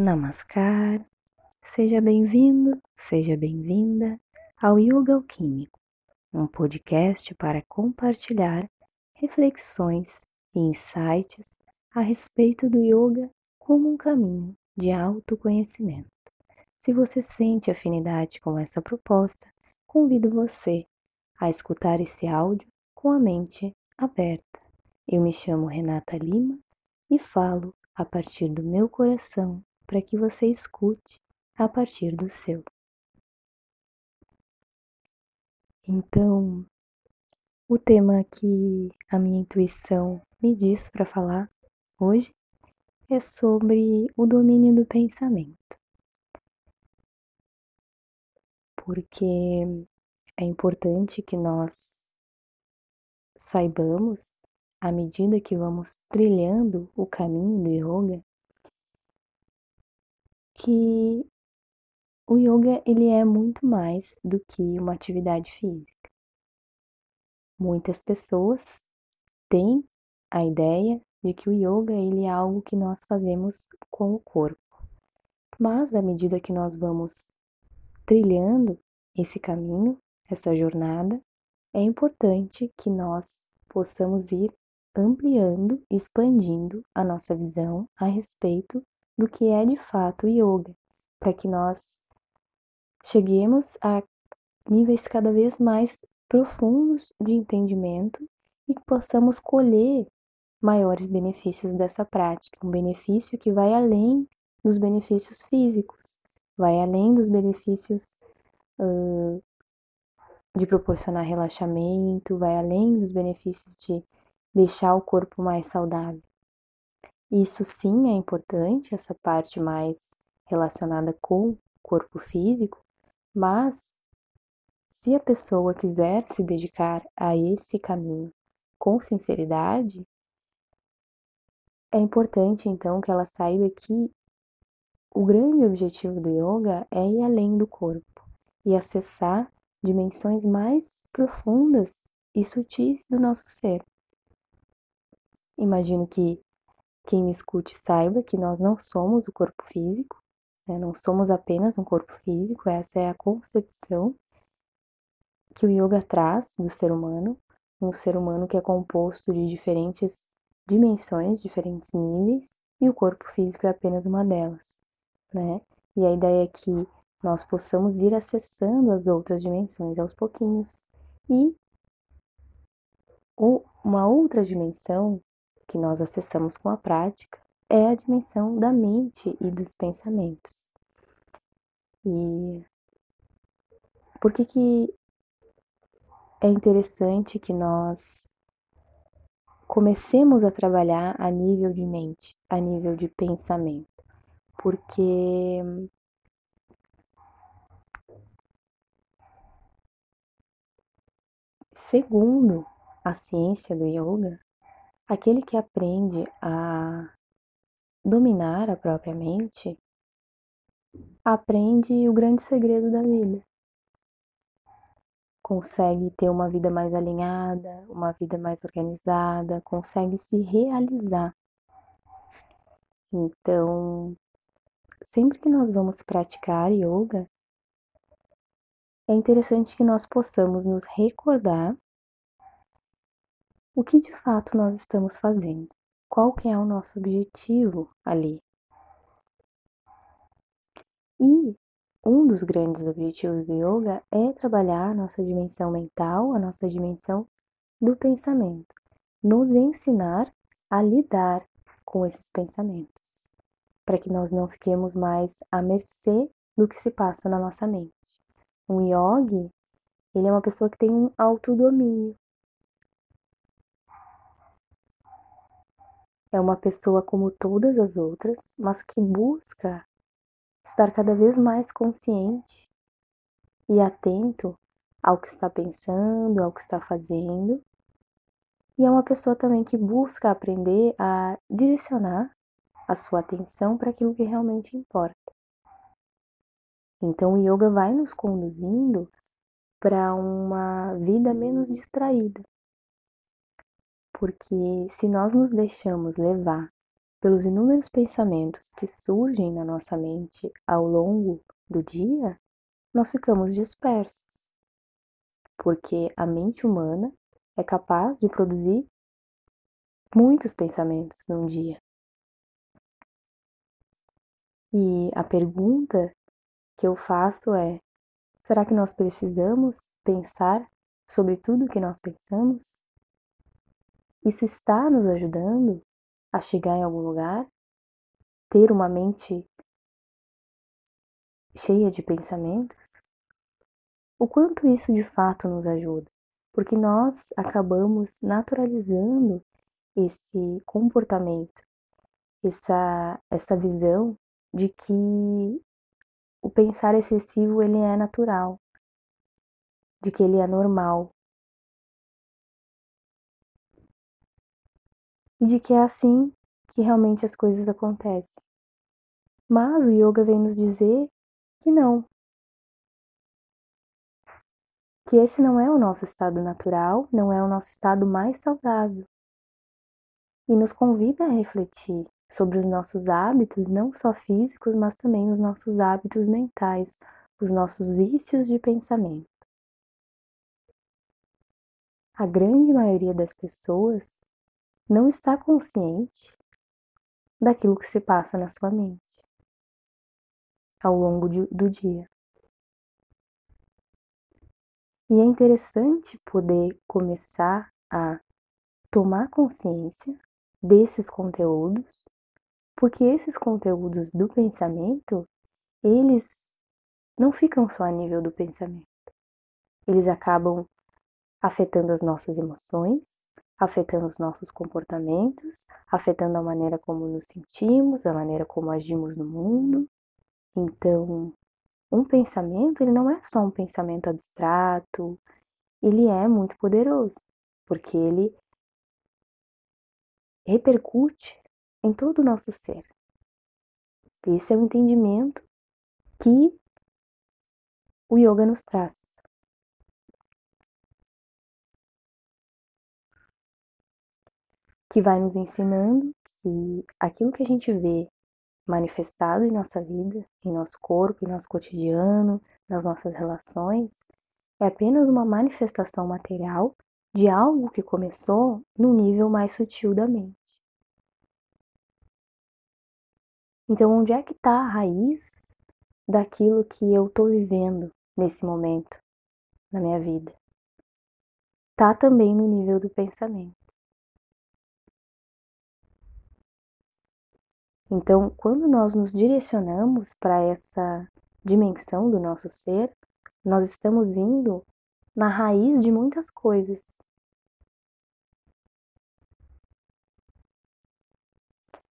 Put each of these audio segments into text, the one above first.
Namaskar. Seja bem-vindo, seja bem-vinda ao Yoga Alquímico, um podcast para compartilhar reflexões e insights a respeito do yoga como um caminho de autoconhecimento. Se você sente afinidade com essa proposta, convido você a escutar esse áudio com a mente aberta. Eu me chamo Renata Lima e falo a partir do meu coração para que você escute a partir do seu. Então, o tema que a minha intuição me diz para falar hoje é sobre o domínio do pensamento. Porque é importante que nós saibamos, à medida que vamos trilhando o caminho do yoga, que o yoga ele é muito mais do que uma atividade física. Muitas pessoas têm a ideia de que o yoga ele é algo que nós fazemos com o corpo. Mas à medida que nós vamos trilhando esse caminho, essa jornada, é importante que nós possamos ir ampliando, expandindo a nossa visão a respeito do que é de fato o yoga, para que nós cheguemos a níveis cada vez mais profundos de entendimento e que possamos colher maiores benefícios dessa prática, um benefício que vai além dos benefícios físicos, vai além dos benefícios uh, de proporcionar relaxamento, vai além dos benefícios de deixar o corpo mais saudável. Isso sim é importante, essa parte mais relacionada com o corpo físico, mas se a pessoa quiser se dedicar a esse caminho com sinceridade, é importante então que ela saiba que o grande objetivo do yoga é ir além do corpo e acessar dimensões mais profundas e sutis do nosso ser. Imagino que quem me escute saiba que nós não somos o corpo físico, né? não somos apenas um corpo físico, essa é a concepção que o yoga traz do ser humano, um ser humano que é composto de diferentes dimensões, diferentes níveis, e o corpo físico é apenas uma delas, né? E a ideia é que nós possamos ir acessando as outras dimensões aos pouquinhos. E uma outra dimensão que nós acessamos com a prática é a dimensão da mente e dos pensamentos. E por que, que é interessante que nós comecemos a trabalhar a nível de mente, a nível de pensamento? Porque segundo a ciência do yoga, aquele que aprende a dominar a própria mente aprende o grande segredo da vida. Consegue ter uma vida mais alinhada, uma vida mais organizada, consegue se realizar. Então, sempre que nós vamos praticar yoga, é interessante que nós possamos nos recordar o que de fato nós estamos fazendo, qual que é o nosso objetivo ali. E um dos grandes objetivos do yoga é trabalhar a nossa dimensão mental, a nossa dimensão do pensamento, nos ensinar a lidar com esses pensamentos, para que nós não fiquemos mais à mercê do que se passa na nossa mente. Um yogi, ele é uma pessoa que tem um autodomínio. É uma pessoa como todas as outras, mas que busca estar cada vez mais consciente e atento ao que está pensando, ao que está fazendo. E é uma pessoa também que busca aprender a direcionar a sua atenção para aquilo que realmente importa. Então, o yoga vai nos conduzindo para uma vida menos distraída. Porque se nós nos deixamos levar pelos inúmeros pensamentos que surgem na nossa mente ao longo do dia, nós ficamos dispersos. Porque a mente humana é capaz de produzir muitos pensamentos num dia. E a pergunta que eu faço é: será que nós precisamos pensar sobre tudo o que nós pensamos? Isso está nos ajudando a chegar em algum lugar? Ter uma mente cheia de pensamentos? O quanto isso de fato nos ajuda? Porque nós acabamos naturalizando esse comportamento, essa, essa visão de que o pensar excessivo ele é natural, de que ele é normal. E de que é assim que realmente as coisas acontecem. Mas o yoga vem nos dizer que não. Que esse não é o nosso estado natural, não é o nosso estado mais saudável e nos convida a refletir sobre os nossos hábitos, não só físicos, mas também os nossos hábitos mentais, os nossos vícios de pensamento. A grande maioria das pessoas não está consciente daquilo que se passa na sua mente ao longo de, do dia. E é interessante poder começar a tomar consciência desses conteúdos, porque esses conteúdos do pensamento, eles não ficam só a nível do pensamento. Eles acabam afetando as nossas emoções, afetando os nossos comportamentos, afetando a maneira como nos sentimos, a maneira como agimos no mundo. Então, um pensamento, ele não é só um pensamento abstrato, ele é muito poderoso, porque ele repercute em todo o nosso ser. Esse é o entendimento que o yoga nos traz. Que vai nos ensinando que aquilo que a gente vê manifestado em nossa vida, em nosso corpo, em nosso cotidiano, nas nossas relações, é apenas uma manifestação material de algo que começou no nível mais sutil da mente. Então, onde é que está a raiz daquilo que eu estou vivendo nesse momento na minha vida? Está também no nível do pensamento. Então, quando nós nos direcionamos para essa dimensão do nosso ser, nós estamos indo na raiz de muitas coisas.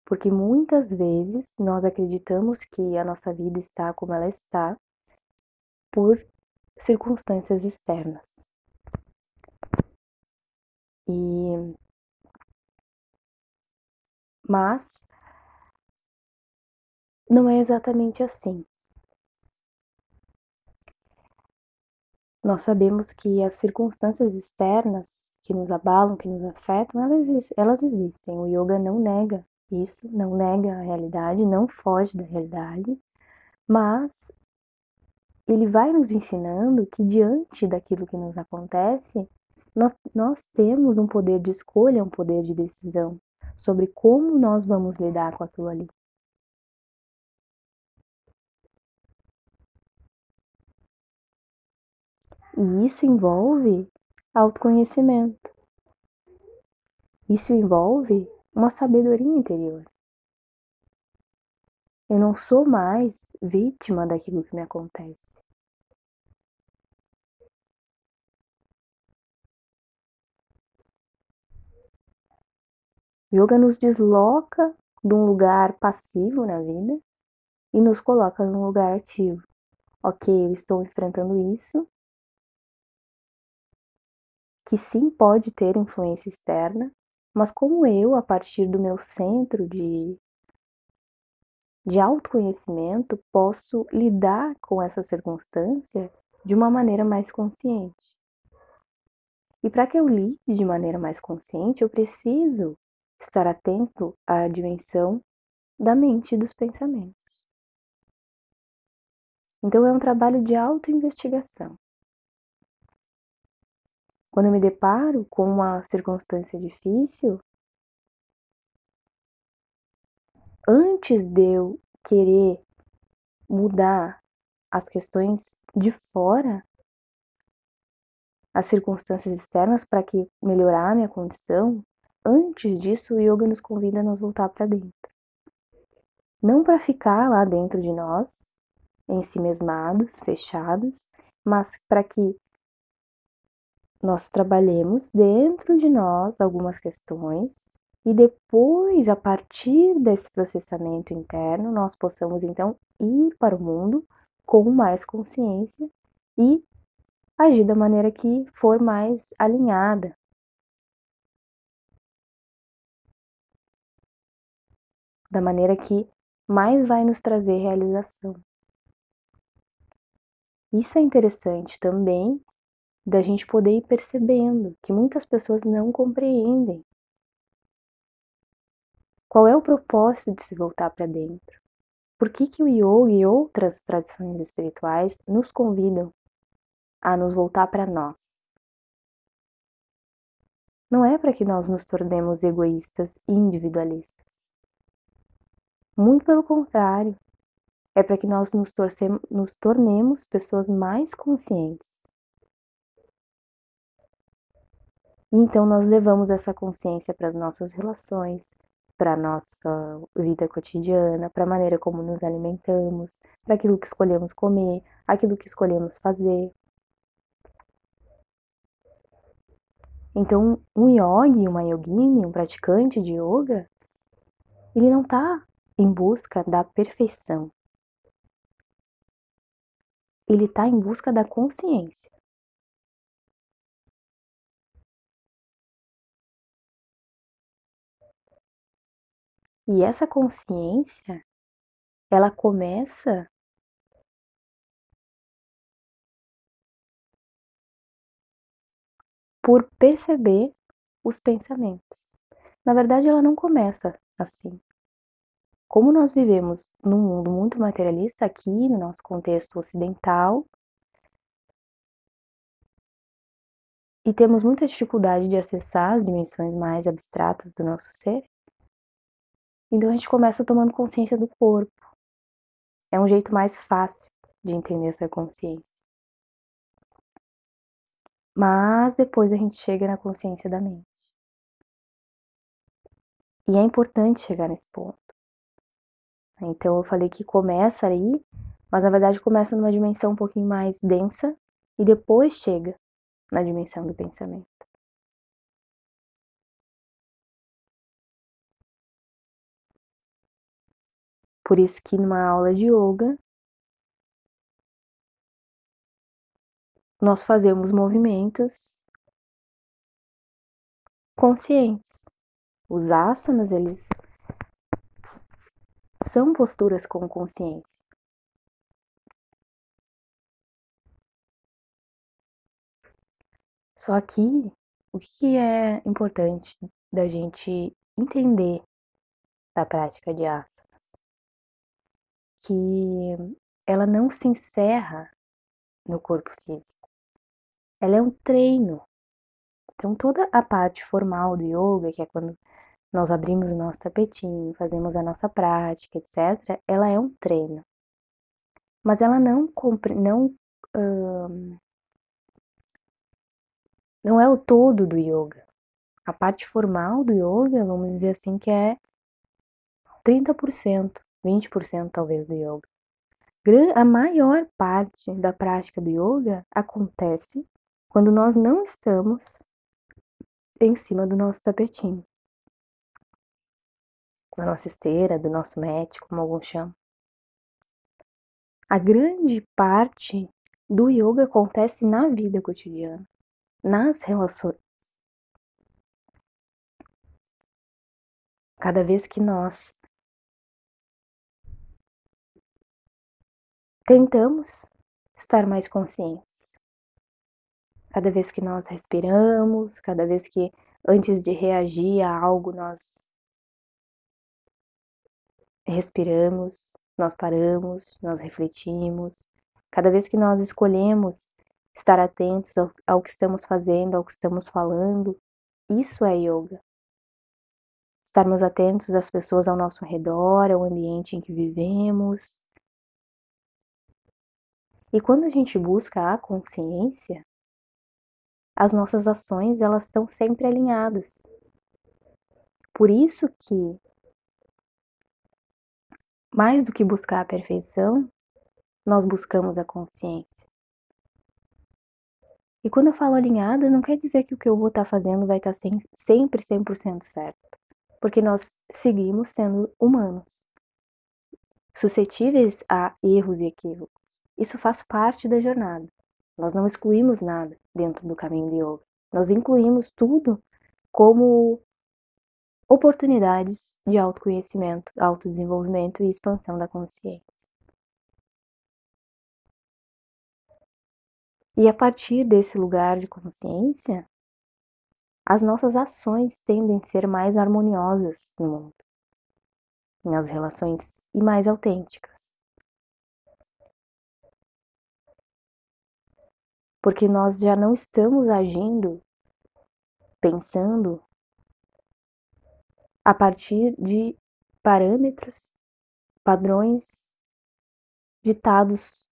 Porque muitas vezes nós acreditamos que a nossa vida está como ela está por circunstâncias externas. E mas não é exatamente assim. Nós sabemos que as circunstâncias externas que nos abalam, que nos afetam, elas, elas existem. O yoga não nega isso não nega a realidade, não foge da realidade, mas ele vai nos ensinando que diante daquilo que nos acontece, nós, nós temos um poder de escolha, um poder de decisão sobre como nós vamos lidar com aquilo ali. E isso envolve autoconhecimento. Isso envolve uma sabedoria interior. Eu não sou mais vítima daquilo que me acontece. Yoga nos desloca de um lugar passivo na vida e nos coloca num lugar ativo. Ok, eu estou enfrentando isso, que sim pode ter influência externa, mas como eu, a partir do meu centro de, de autoconhecimento, posso lidar com essa circunstância de uma maneira mais consciente. E para que eu lide de maneira mais consciente, eu preciso estar atento à dimensão da mente e dos pensamentos. Então é um trabalho de autoinvestigação. Quando me deparo com uma circunstância difícil, antes de eu querer mudar as questões de fora, as circunstâncias externas para que melhorar a minha condição, antes disso o yoga nos convida a nos voltar para dentro. Não para ficar lá dentro de nós, em si mesmados, fechados, mas para que nós trabalhemos dentro de nós algumas questões e depois, a partir desse processamento interno, nós possamos então ir para o mundo com mais consciência e agir da maneira que for mais alinhada. Da maneira que mais vai nos trazer realização. Isso é interessante também da gente poder ir percebendo que muitas pessoas não compreendem qual é o propósito de se voltar para dentro. Por que, que o yoga e outras tradições espirituais nos convidam a nos voltar para nós? Não é para que nós nos tornemos egoístas e individualistas. Muito pelo contrário, é para que nós nos, torcemos, nos tornemos pessoas mais conscientes. E então nós levamos essa consciência para as nossas relações, para a nossa vida cotidiana, para a maneira como nos alimentamos, para aquilo que escolhemos comer, aquilo que escolhemos fazer. Então, um yogi, uma yogini, um praticante de yoga, ele não está em busca da perfeição. Ele está em busca da consciência. E essa consciência, ela começa por perceber os pensamentos. Na verdade, ela não começa assim. Como nós vivemos num mundo muito materialista aqui, no nosso contexto ocidental, e temos muita dificuldade de acessar as dimensões mais abstratas do nosso ser, então a gente começa tomando consciência do corpo. É um jeito mais fácil de entender essa consciência. Mas depois a gente chega na consciência da mente. E é importante chegar nesse ponto. Então eu falei que começa aí, mas na verdade começa numa dimensão um pouquinho mais densa e depois chega na dimensão do pensamento. Por isso que numa aula de yoga nós fazemos movimentos conscientes. Os asanas, eles são posturas com consciência. Só que o que é importante da gente entender da prática de asanas? Que ela não se encerra no corpo físico. Ela é um treino. Então toda a parte formal do yoga, que é quando nós abrimos o nosso tapetinho, fazemos a nossa prática, etc., ela é um treino. Mas ela não não hum, não é o todo do yoga. A parte formal do yoga, vamos dizer assim, que é 30%, 20% talvez do yoga. A maior parte da prática do yoga acontece quando nós não estamos em cima do nosso tapetinho da nossa esteira, do nosso médico, como alguns chamam. A grande parte do yoga acontece na vida cotidiana, nas relações. Cada vez que nós tentamos estar mais conscientes, cada vez que nós respiramos, cada vez que antes de reagir a algo nós respiramos, nós paramos, nós refletimos. Cada vez que nós escolhemos estar atentos ao, ao que estamos fazendo, ao que estamos falando, isso é yoga. Estarmos atentos às pessoas ao nosso redor, ao ambiente em que vivemos. E quando a gente busca a consciência, as nossas ações elas estão sempre alinhadas. Por isso que mais do que buscar a perfeição, nós buscamos a consciência. E quando eu falo alinhada, não quer dizer que o que eu vou estar fazendo vai estar sempre 100% certo, porque nós seguimos sendo humanos, suscetíveis a erros e equívocos. Isso faz parte da jornada. Nós não excluímos nada dentro do caminho de yoga. Nós incluímos tudo como oportunidades de autoconhecimento, autodesenvolvimento e expansão da consciência. E a partir desse lugar de consciência, as nossas ações tendem a ser mais harmoniosas no mundo, nas relações e mais autênticas. Porque nós já não estamos agindo, pensando a partir de parâmetros, padrões ditados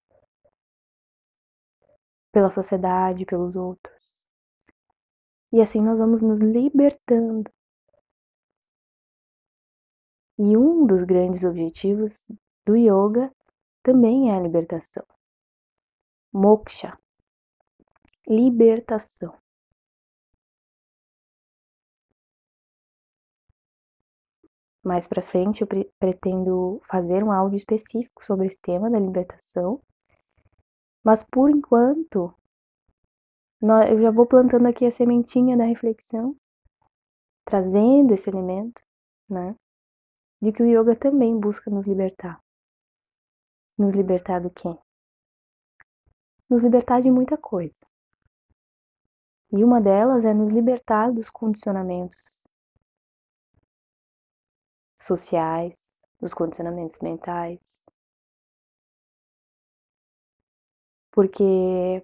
pela sociedade, pelos outros. E assim nós vamos nos libertando. E um dos grandes objetivos do yoga também é a libertação. Moksha. Libertação. Mais para frente eu pre pretendo fazer um áudio específico sobre esse tema da libertação. Mas por enquanto, eu já vou plantando aqui a sementinha da reflexão, trazendo esse elemento, né? De que o yoga também busca nos libertar. Nos libertar do quê? Nos libertar de muita coisa. E uma delas é nos libertar dos condicionamentos sociais, dos condicionamentos mentais. Porque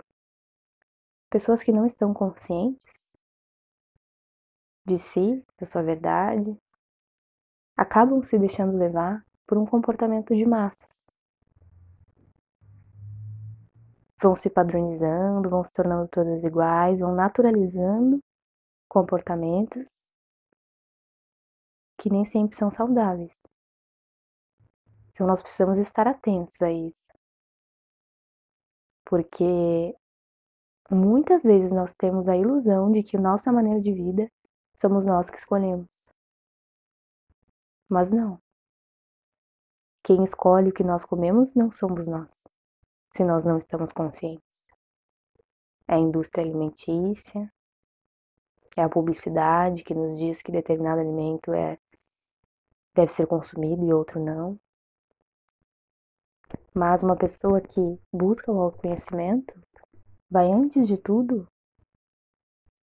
pessoas que não estão conscientes de si, da sua verdade, acabam se deixando levar por um comportamento de massas. Vão se padronizando, vão se tornando todas iguais, vão naturalizando comportamentos que nem sempre são saudáveis. Então nós precisamos estar atentos a isso. Porque muitas vezes nós temos a ilusão de que nossa maneira de vida somos nós que escolhemos. Mas não. Quem escolhe o que nós comemos não somos nós, se nós não estamos conscientes. É a indústria alimentícia, é a publicidade que nos diz que determinado alimento é deve ser consumido e outro não. Mas uma pessoa que busca o autoconhecimento vai, antes de tudo,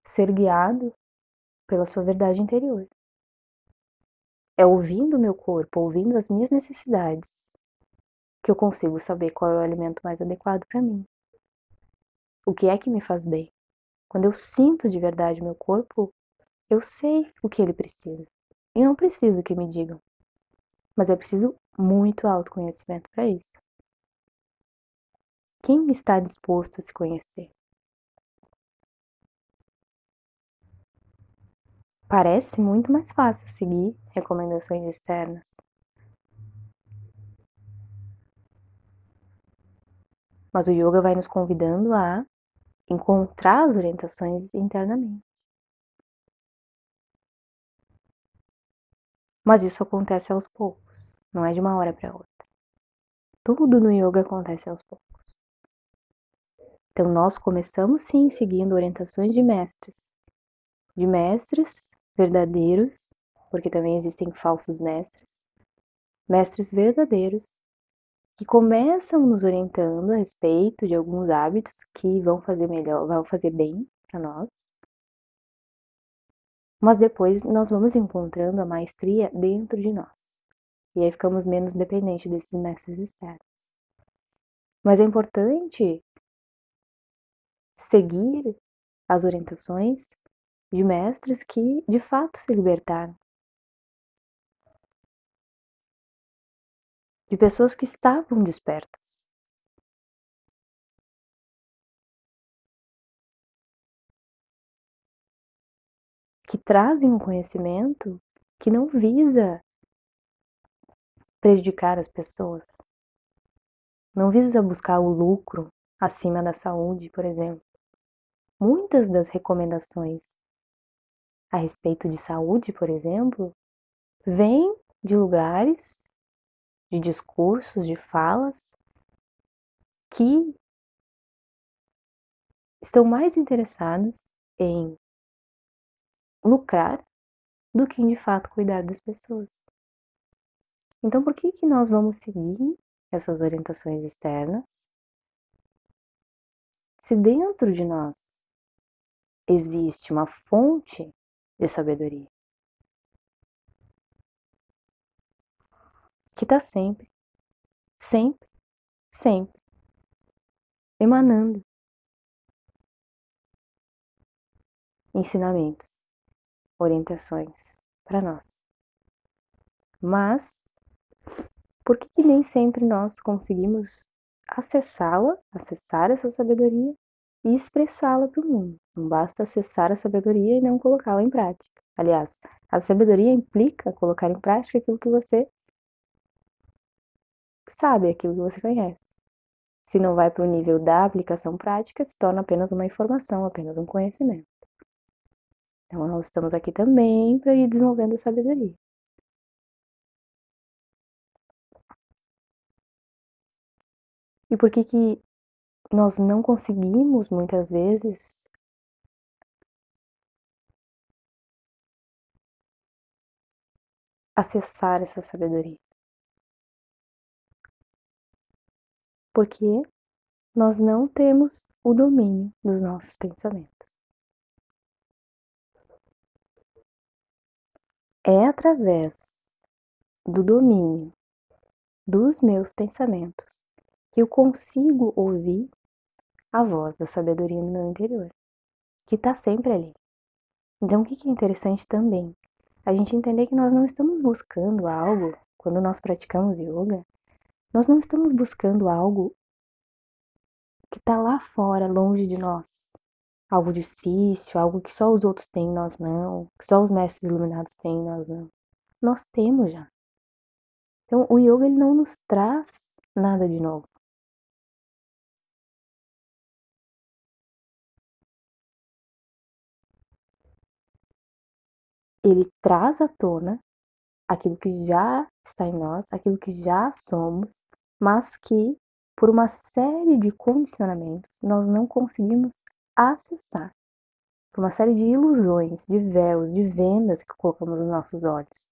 ser guiado pela sua verdade interior. É ouvindo o meu corpo, ouvindo as minhas necessidades, que eu consigo saber qual é o alimento mais adequado para mim. O que é que me faz bem? Quando eu sinto de verdade meu corpo, eu sei o que ele precisa. E não preciso que me digam. Mas é preciso muito autoconhecimento para isso. Quem está disposto a se conhecer? Parece muito mais fácil seguir recomendações externas. Mas o yoga vai nos convidando a encontrar as orientações internamente. Mas isso acontece aos poucos, não é de uma hora para outra. Tudo no yoga acontece aos poucos. Então nós começamos sim seguindo orientações de mestres, de mestres verdadeiros, porque também existem falsos mestres, mestres verdadeiros que começam nos orientando a respeito de alguns hábitos que vão fazer melhor, vão fazer bem para nós, mas depois nós vamos encontrando a maestria dentro de nós. E aí ficamos menos dependentes desses mestres externos. Mas é importante seguir as orientações de mestres que de fato se libertaram. De pessoas que estavam despertas. Que trazem um conhecimento que não visa prejudicar as pessoas, não visa buscar o lucro acima da saúde, por exemplo. Muitas das recomendações a respeito de saúde, por exemplo, vêm de lugares, de discursos, de falas que estão mais interessados em lucrar do que em de fato cuidar das pessoas. Então, por que, que nós vamos seguir essas orientações externas se dentro de nós existe uma fonte de sabedoria que está sempre, sempre, sempre emanando ensinamentos, orientações para nós. Mas por que, que nem sempre nós conseguimos acessá-la, acessar essa sabedoria e expressá-la para o mundo? Não basta acessar a sabedoria e não colocá-la em prática. Aliás, a sabedoria implica colocar em prática aquilo que você sabe, aquilo que você conhece. Se não vai para o nível da aplicação prática, se torna apenas uma informação, apenas um conhecimento. Então, nós estamos aqui também para ir desenvolvendo a sabedoria. E por que que nós não conseguimos muitas vezes acessar essa sabedoria? Porque nós não temos o domínio dos nossos pensamentos. É através do domínio dos meus pensamentos que eu consigo ouvir a voz da sabedoria no meu interior, que está sempre ali. Então, o que é interessante também? A gente entender que nós não estamos buscando algo, quando nós praticamos yoga, nós não estamos buscando algo que está lá fora, longe de nós. Algo difícil, algo que só os outros têm, nós não. Que só os mestres iluminados têm, nós não. Nós temos já. Então, o yoga ele não nos traz nada de novo. ele traz à tona aquilo que já está em nós, aquilo que já somos, mas que por uma série de condicionamentos nós não conseguimos acessar. Por uma série de ilusões, de véus, de vendas que colocamos nos nossos olhos,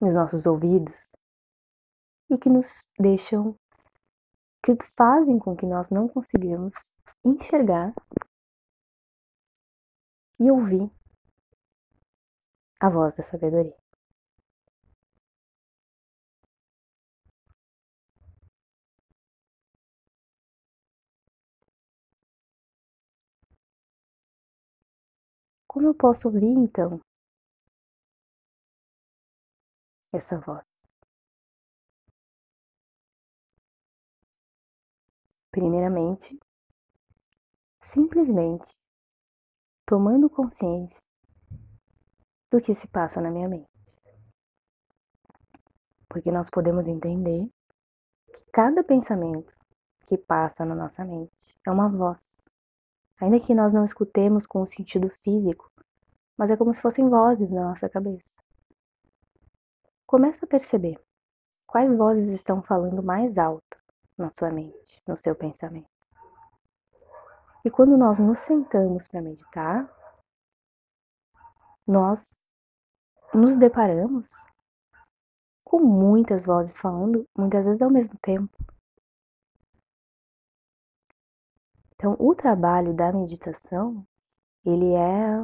nos nossos ouvidos, e que nos deixam, que fazem com que nós não consigamos enxergar e ouvir a voz da sabedoria. Como eu posso ouvir então essa voz? Primeiramente, simplesmente tomando consciência do que se passa na minha mente. Porque nós podemos entender que cada pensamento que passa na nossa mente é uma voz. Ainda que nós não escutemos com o sentido físico, mas é como se fossem vozes na nossa cabeça. Começa a perceber quais vozes estão falando mais alto na sua mente, no seu pensamento. E quando nós nos sentamos para meditar, nós nos deparamos com muitas vozes falando, muitas vezes ao mesmo tempo. Então, o trabalho da meditação, ele é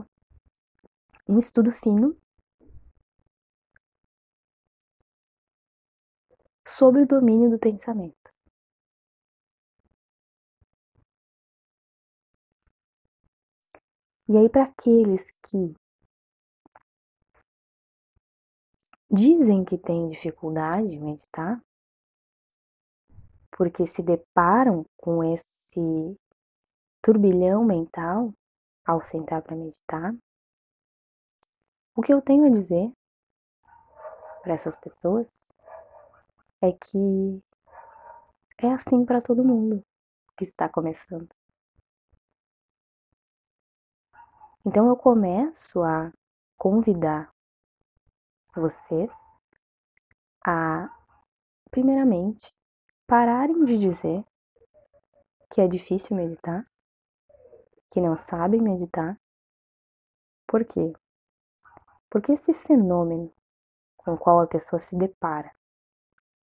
um estudo fino sobre o domínio do pensamento. E aí, para aqueles que dizem que têm dificuldade de meditar, porque se deparam com esse turbilhão mental ao sentar para meditar, o que eu tenho a dizer para essas pessoas é que é assim para todo mundo que está começando. Então eu começo a convidar vocês a, primeiramente, pararem de dizer que é difícil meditar, que não sabem meditar. Por quê? Porque esse fenômeno com o qual a pessoa se depara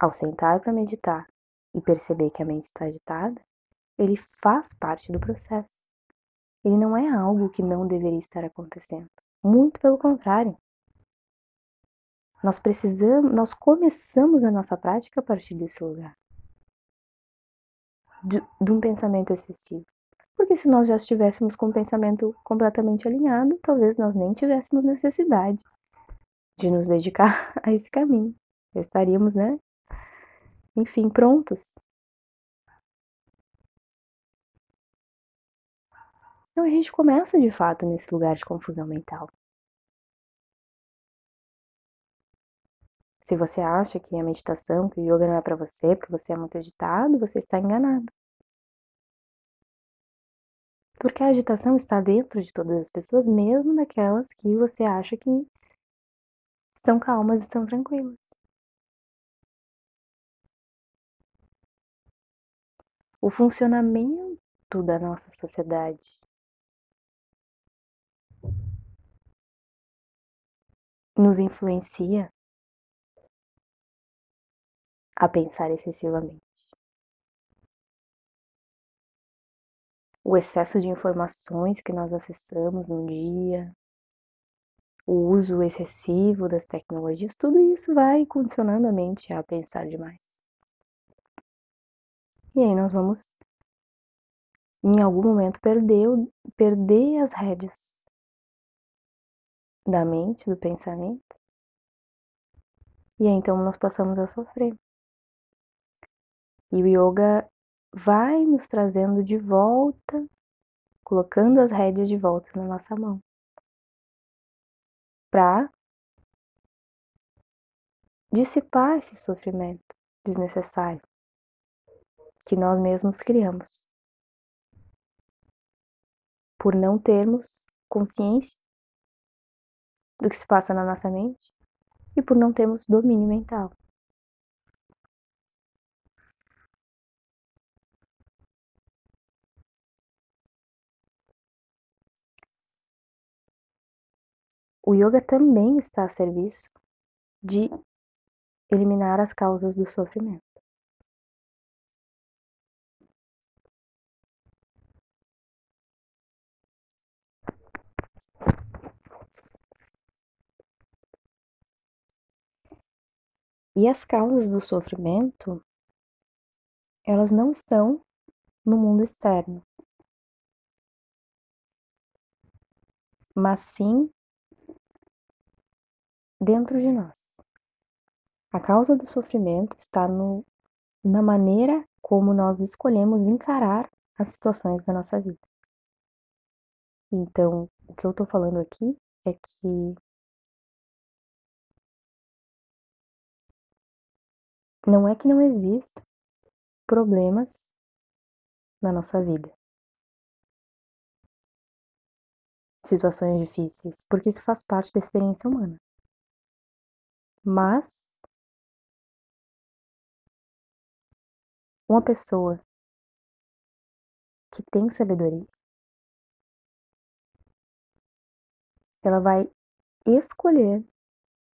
ao sentar para meditar e perceber que a mente está agitada, ele faz parte do processo. Ele não é algo que não deveria estar acontecendo. Muito pelo contrário. Nós precisamos, nós começamos a nossa prática a partir desse lugar. De, de um pensamento excessivo. Porque se nós já estivéssemos com o pensamento completamente alinhado, talvez nós nem tivéssemos necessidade de nos dedicar a esse caminho. Estaríamos, né? Enfim, prontos. Então a gente começa de fato nesse lugar de confusão mental. Se você acha que a meditação, que o yoga não é para você, porque você é muito agitado, você está enganado. Porque a agitação está dentro de todas as pessoas, mesmo daquelas que você acha que estão calmas, estão tranquilas. O funcionamento da nossa sociedade nos influencia a pensar excessivamente. O excesso de informações que nós acessamos no dia, o uso excessivo das tecnologias, tudo isso vai condicionando a mente a pensar demais. E aí nós vamos, em algum momento, perder, perder as rédeas da mente, do pensamento. E aí então nós passamos a sofrer. E o yoga vai nos trazendo de volta, colocando as rédeas de volta na nossa mão. Para dissipar esse sofrimento desnecessário que nós mesmos criamos. Por não termos consciência do que se passa na nossa mente e por não termos domínio mental. O yoga também está a serviço de eliminar as causas do sofrimento. E as causas do sofrimento, elas não estão no mundo externo, mas sim dentro de nós. A causa do sofrimento está no, na maneira como nós escolhemos encarar as situações da nossa vida. Então, o que eu estou falando aqui é que não é que não existam problemas na nossa vida. Situações difíceis, porque isso faz parte da experiência humana. Mas uma pessoa que tem sabedoria, ela vai escolher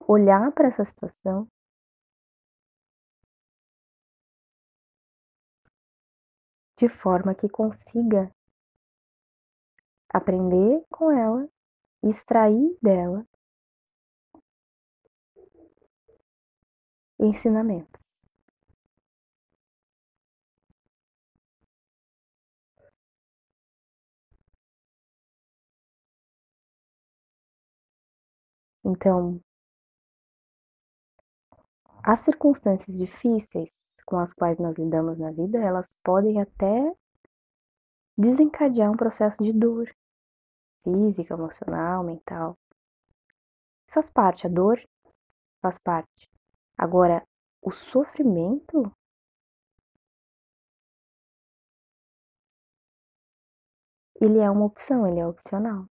olhar para essa situação de forma que consiga aprender com ela, extrair dela ensinamentos. Então, as circunstâncias difíceis com as quais nós lidamos na vida, elas podem até desencadear um processo de dor física, emocional, mental. Faz parte, a dor faz parte. Agora, o sofrimento ele é uma opção, ele é opcional.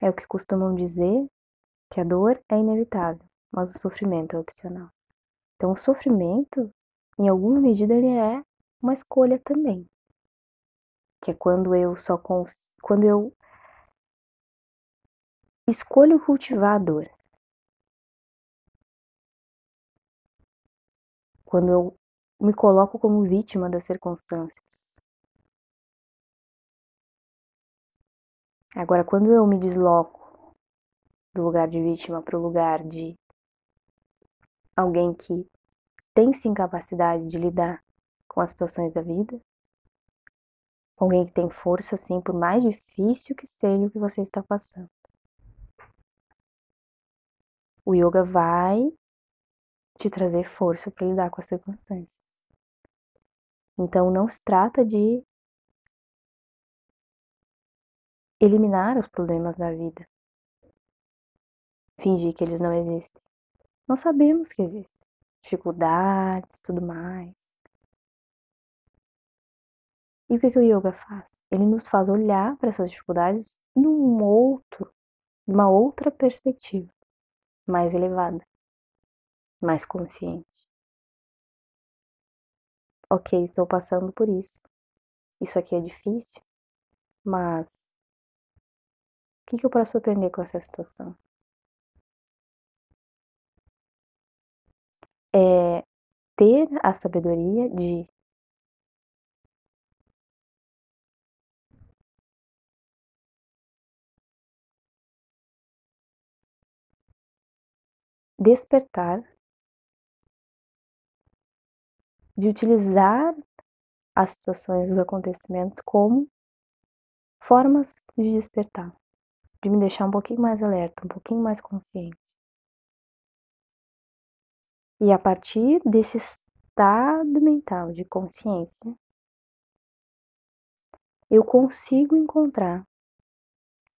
É o que costumam dizer que a dor é inevitável, mas o sofrimento é opcional. Então, o sofrimento, em alguma medida, ele é uma escolha também. Que é quando eu só cons... quando eu escolho cultivar a dor. Quando eu me coloco como vítima das circunstâncias. Agora, quando eu me desloco do lugar de vítima para o lugar de alguém que tem sim capacidade de lidar com as situações da vida, alguém que tem força, sim, por mais difícil que seja o que você está passando. O yoga vai te trazer força para lidar com as circunstâncias. Então, não se trata de eliminar os problemas da vida. Fingir que eles não existem. Nós sabemos que existem. Dificuldades, tudo mais. E o que, que o yoga faz? Ele nos faz olhar para essas dificuldades num outro, uma outra perspectiva, mais elevada, mais consciente. Ok, estou passando por isso. Isso aqui é difícil, mas o que, que eu posso aprender com essa situação? É ter a sabedoria de despertar, de utilizar as situações, os acontecimentos como formas de despertar de me deixar um pouquinho mais alerta, um pouquinho mais consciente. E a partir desse estado mental de consciência, eu consigo encontrar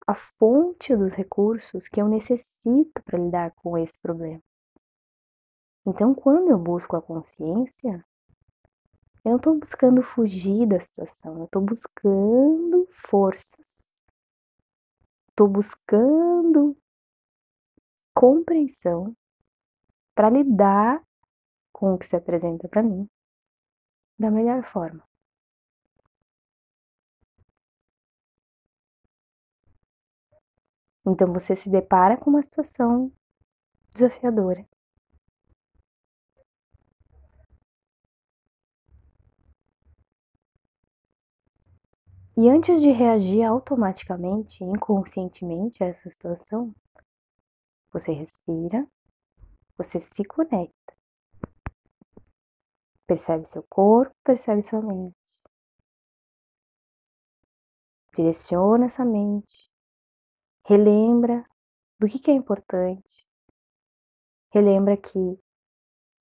a fonte dos recursos que eu necessito para lidar com esse problema. Então, quando eu busco a consciência, eu não estou buscando fugir da situação, eu estou buscando forças estou buscando compreensão para lidar com o que se apresenta para mim da melhor forma. Então você se depara com uma situação desafiadora. E antes de reagir automaticamente, inconscientemente a essa situação, você respira, você se conecta. Percebe seu corpo, percebe sua mente. Direciona essa mente. Relembra do que, que é importante. Relembra que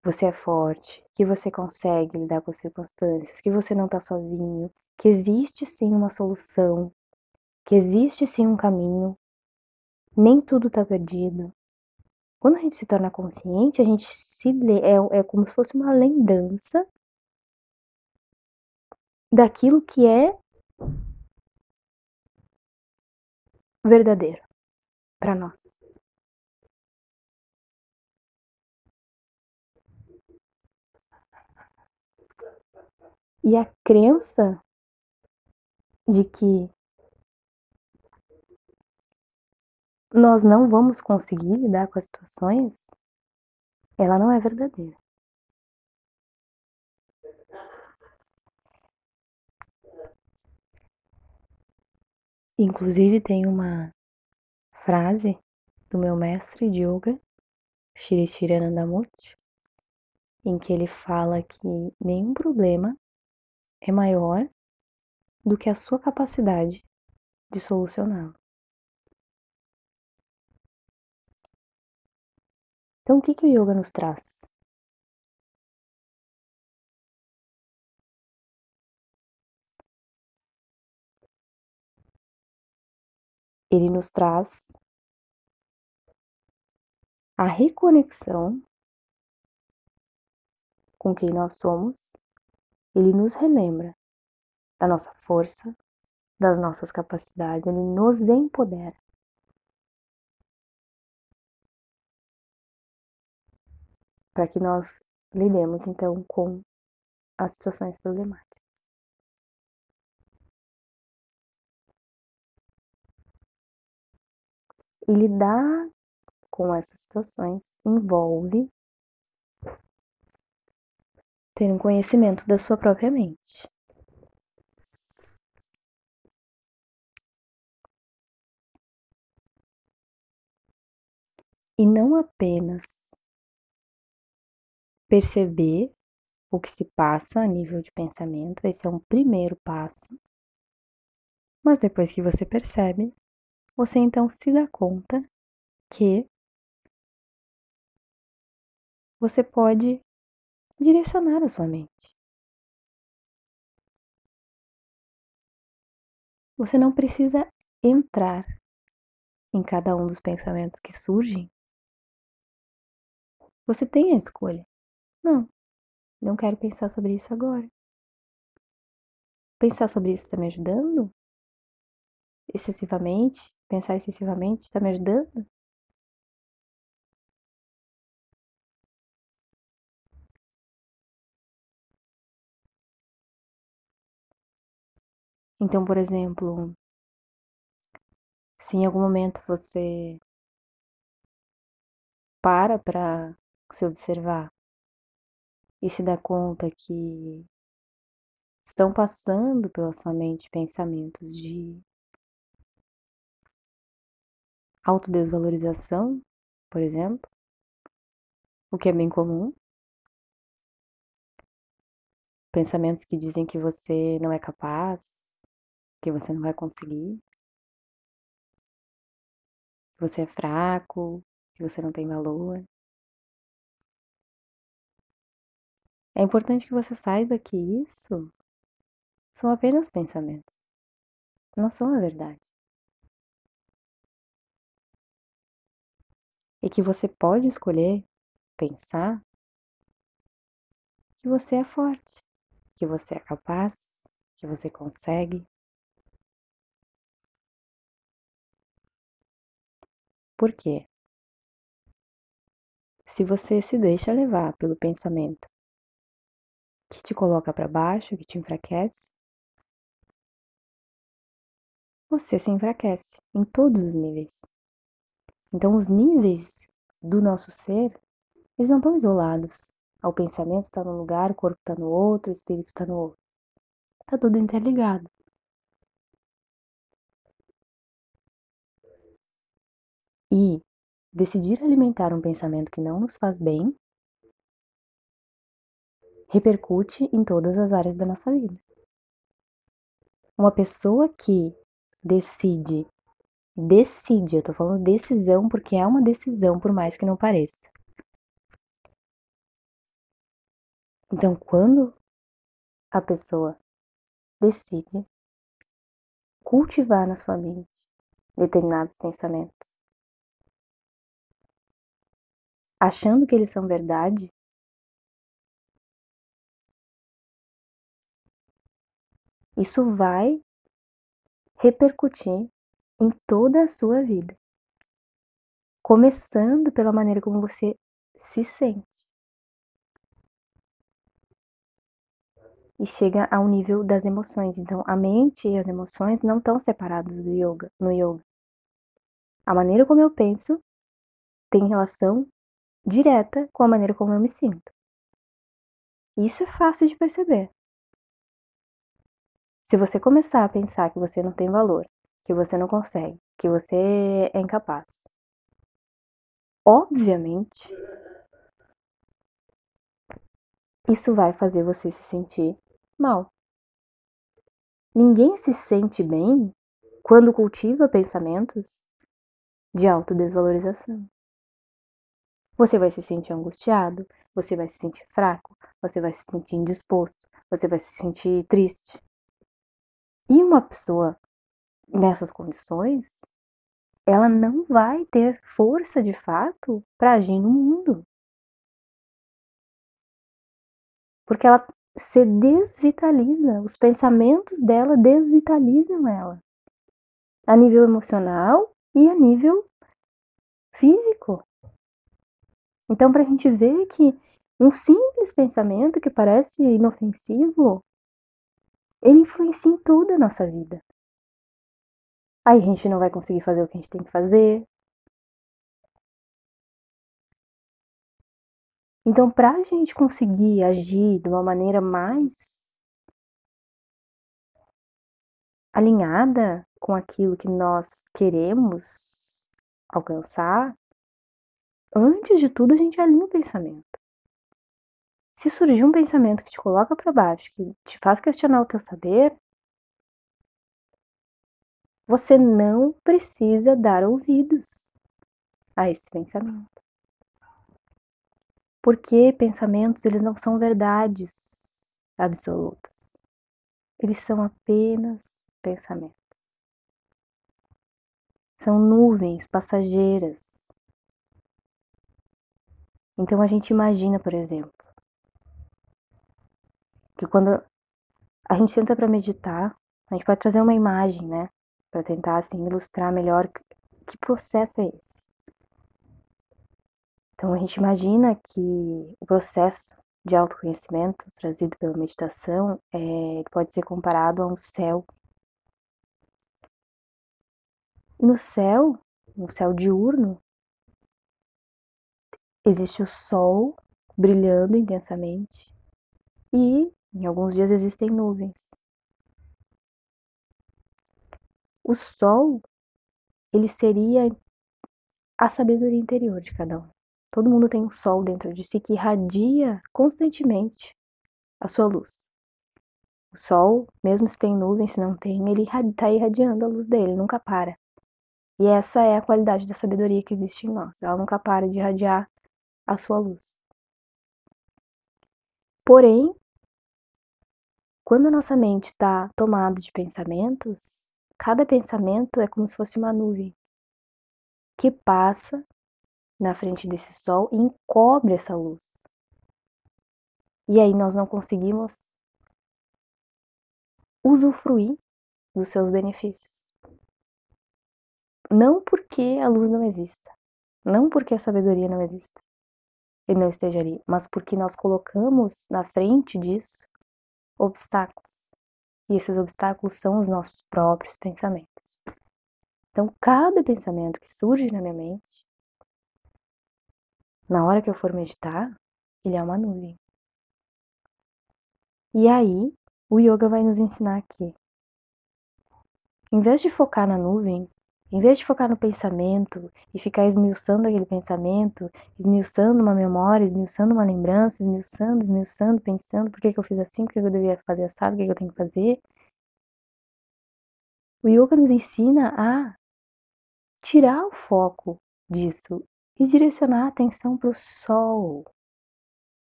você é forte, que você consegue lidar com as circunstâncias, que você não está sozinho, que existe sim uma solução, que existe sim um caminho, nem tudo está perdido. Quando a gente se torna consciente, a gente se é, é como se fosse uma lembrança daquilo que é verdadeiro para nós. E a crença de que nós não vamos conseguir lidar com as situações, ela não é verdadeira. Inclusive tem uma frase do meu mestre de yoga, Shri Shiranandamurti, em que ele fala que nenhum problema é maior do que a sua capacidade de solucioná-lo. Então, o que, que o yoga nos traz? Ele nos traz a reconexão com quem nós somos, ele nos relembra da nossa força, das nossas capacidades, ele nos empodera. Para que nós lidemos então com as situações problemáticas. E lidar com essas situações envolve ter um conhecimento da sua própria mente. E não apenas perceber o que se passa a nível de pensamento, esse é um primeiro passo. Mas depois que você percebe, você então se dá conta que você pode direcionar a sua mente. Você não precisa entrar em cada um dos pensamentos que surgem. Você tem a escolha. Não, não quero pensar sobre isso agora. Pensar sobre isso está me ajudando? Excessivamente? Pensar excessivamente está me ajudando? Então, por exemplo, se em algum momento você para para se observar e se dá conta que estão passando pela sua mente pensamentos de autodesvalorização, por exemplo, o que é bem comum, pensamentos que dizem que você não é capaz, que você não vai conseguir, que você é fraco, que você não tem valor. É importante que você saiba que isso são apenas pensamentos, não são a verdade. E que você pode escolher pensar que você é forte, que você é capaz, que você consegue, Por quê? Se você se deixa levar pelo pensamento que te coloca para baixo, que te enfraquece, você se enfraquece em todos os níveis. Então, os níveis do nosso ser, eles não estão isolados. O pensamento está num lugar, o corpo está no outro, o espírito está no outro. Está tudo interligado. E decidir alimentar um pensamento que não nos faz bem repercute em todas as áreas da nossa vida. Uma pessoa que decide, decide, eu tô falando decisão porque é uma decisão, por mais que não pareça. Então, quando a pessoa decide cultivar na sua mente determinados pensamentos, achando que eles são verdade, isso vai repercutir em toda a sua vida. Começando pela maneira como você se sente. E chega ao nível das emoções. Então, a mente e as emoções não estão separadas do yoga, no yoga. A maneira como eu penso tem relação direta com a maneira como eu me sinto. Isso é fácil de perceber. Se você começar a pensar que você não tem valor, que você não consegue, que você é incapaz, obviamente, isso vai fazer você se sentir mal. Ninguém se sente bem quando cultiva pensamentos de autodesvalorização. Você vai se sentir angustiado, você vai se sentir fraco, você vai se sentir indisposto, você vai se sentir triste. E uma pessoa nessas condições, ela não vai ter força de fato para agir no mundo. Porque ela se desvitaliza, os pensamentos dela desvitalizam ela, a nível emocional e a nível físico. Então, para a gente ver que um simples pensamento que parece inofensivo, ele influencia em toda a nossa vida. Aí a gente não vai conseguir fazer o que a gente tem que fazer. Então, para a gente conseguir agir de uma maneira mais alinhada com aquilo que nós queremos alcançar, antes de tudo a gente alinha o pensamento. Se surgir um pensamento que te coloca para baixo, que te faz questionar o teu saber, você não precisa dar ouvidos a esse pensamento. Porque pensamentos, eles não são verdades absolutas. Eles são apenas pensamentos. São nuvens passageiras. Então a gente imagina, por exemplo, que quando a gente senta para meditar, a gente pode trazer uma imagem, né? para tentar assim ilustrar melhor que processo é esse. Então a gente imagina que o processo de autoconhecimento trazido pela meditação é, pode ser comparado a um céu. E no céu, no céu diurno, existe o sol brilhando intensamente e em alguns dias existem nuvens. O sol, ele seria a sabedoria interior de cada um. Todo mundo tem um sol dentro de si que irradia constantemente a sua luz. O sol, mesmo se tem nuvem, se não tem, ele está irradiando a luz dele, nunca para. E essa é a qualidade da sabedoria que existe em nós. Ela nunca para de irradiar a sua luz. Porém, quando nossa mente está tomada de pensamentos, Cada pensamento é como se fosse uma nuvem que passa na frente desse sol e encobre essa luz. E aí nós não conseguimos usufruir dos seus benefícios. Não porque a luz não exista, não porque a sabedoria não exista e não esteja ali, mas porque nós colocamos na frente disso obstáculos. E esses obstáculos são os nossos próprios pensamentos. Então, cada pensamento que surge na minha mente, na hora que eu for meditar, ele é uma nuvem. E aí, o yoga vai nos ensinar aqui. Em vez de focar na nuvem, em vez de focar no pensamento e ficar esmiuçando aquele pensamento, esmiuçando uma memória, esmiuçando uma lembrança, esmiuçando, esmiuçando, pensando por que, que eu fiz assim, por que, que eu devia fazer assado, o que, que eu tenho que fazer. O yoga nos ensina a tirar o foco disso e direcionar a atenção para o sol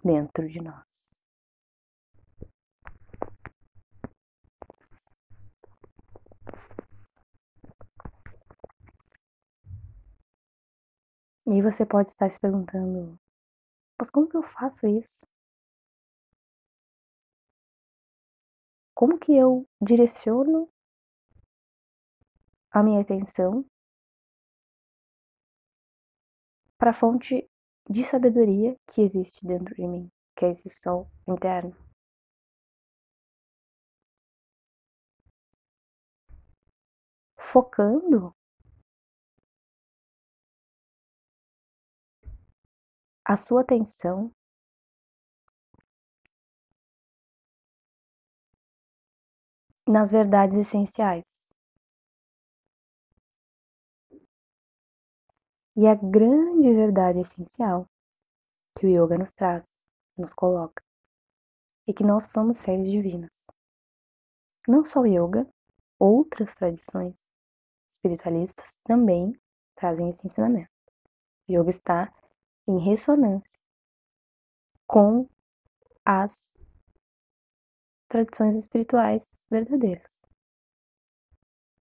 dentro de nós. E aí você pode estar se perguntando, mas como que eu faço isso? Como que eu direciono a minha atenção para a fonte de sabedoria que existe dentro de mim, que é esse sol interno? Focando a sua atenção nas verdades essenciais. E a grande verdade essencial que o yoga nos traz, nos coloca, é que nós somos seres divinos. Não só o yoga, outras tradições espiritualistas também trazem esse ensinamento. O yoga está em ressonância com as tradições espirituais verdadeiras.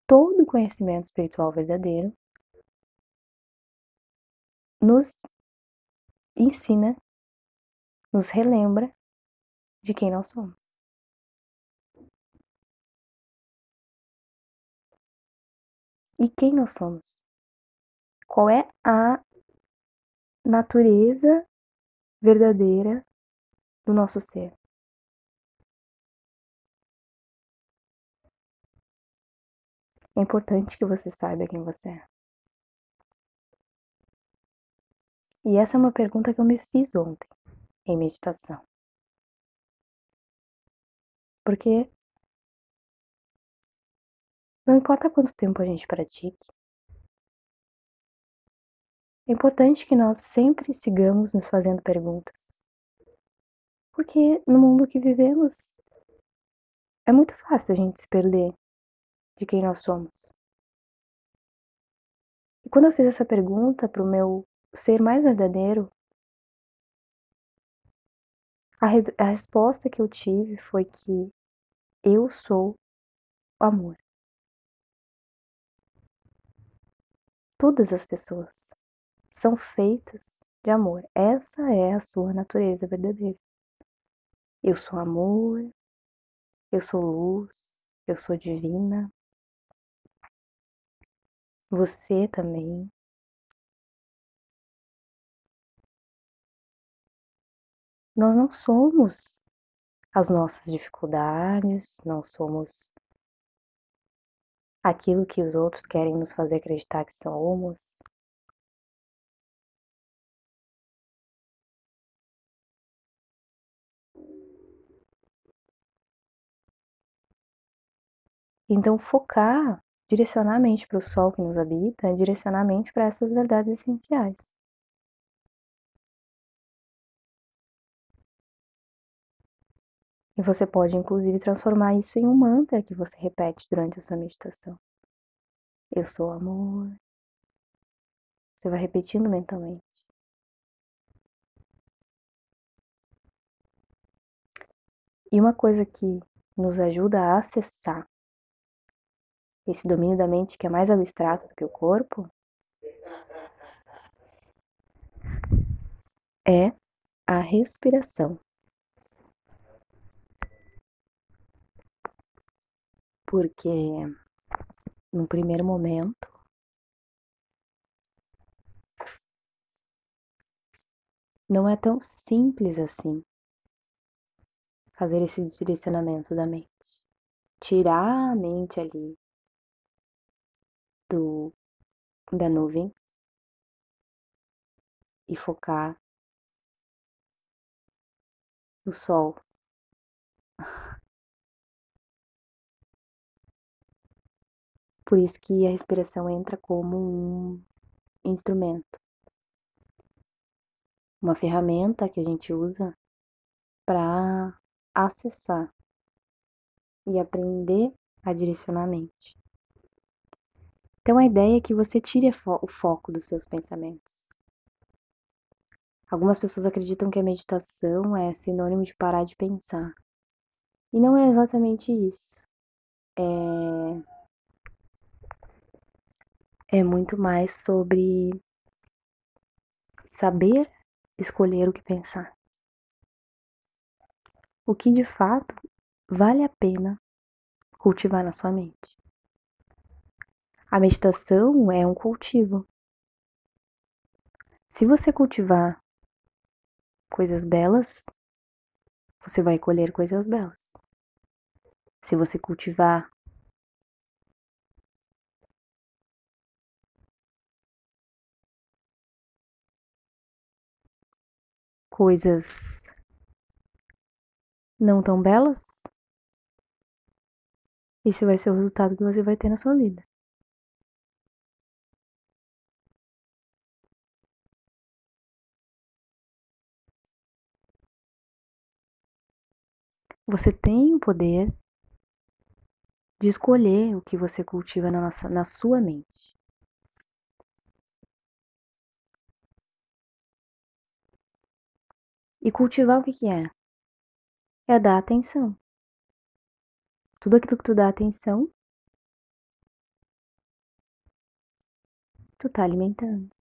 Todo conhecimento espiritual verdadeiro nos ensina, nos relembra de quem nós somos. E quem nós somos? Qual é a natureza verdadeira do nosso ser? É importante que você saiba quem você é. E essa é uma pergunta que eu me fiz ontem, em meditação. Porque não importa quanto tempo a gente pratique, é importante que nós sempre sigamos nos fazendo perguntas. Porque no mundo que vivemos é muito fácil a gente se perder de quem nós somos. E quando eu fiz essa pergunta para o meu ser mais verdadeiro, a, re a resposta que eu tive foi que eu sou o amor. Todas as pessoas são feitas de amor. Essa é a sua natureza verdadeira. Eu sou amor, eu sou luz, eu sou divina. Você também. Nós não somos as nossas dificuldades, não somos aquilo que os outros querem nos fazer acreditar que somos. Então, focar, direcionar a mente para o sol que nos habita, é direcionar a mente para essas verdades essenciais. E você pode, inclusive, transformar isso em um mantra que você repete durante a sua meditação. Eu sou amor. Você vai repetindo mentalmente. E uma coisa que nos ajuda a acessar esse domínio da mente que é mais abstrato do que o corpo é a respiração. porque no primeiro momento não é tão simples assim fazer esse direcionamento da mente. Tirar a mente ali do da nuvem e focar no sol. Por isso que a respiração entra como um instrumento, uma ferramenta que a gente usa para acessar e aprender a direcionar a mente. Então a ideia é que você tire o foco dos seus pensamentos. Algumas pessoas acreditam que a meditação é sinônimo de parar de pensar. E não é exatamente isso. É é muito mais sobre saber escolher o que pensar. O que de fato vale a pena cultivar na sua mente. A meditação é um cultivo. Se você cultivar coisas belas, você vai colher coisas belas. Se você cultivar coisas não tão belas, esse vai ser o resultado que você vai ter na sua vida. Você tem o poder de escolher o que você cultiva na, nossa, na sua mente. E cultivar o que, que é? É dar atenção. Tudo aquilo que tu dá atenção, tu tá alimentando.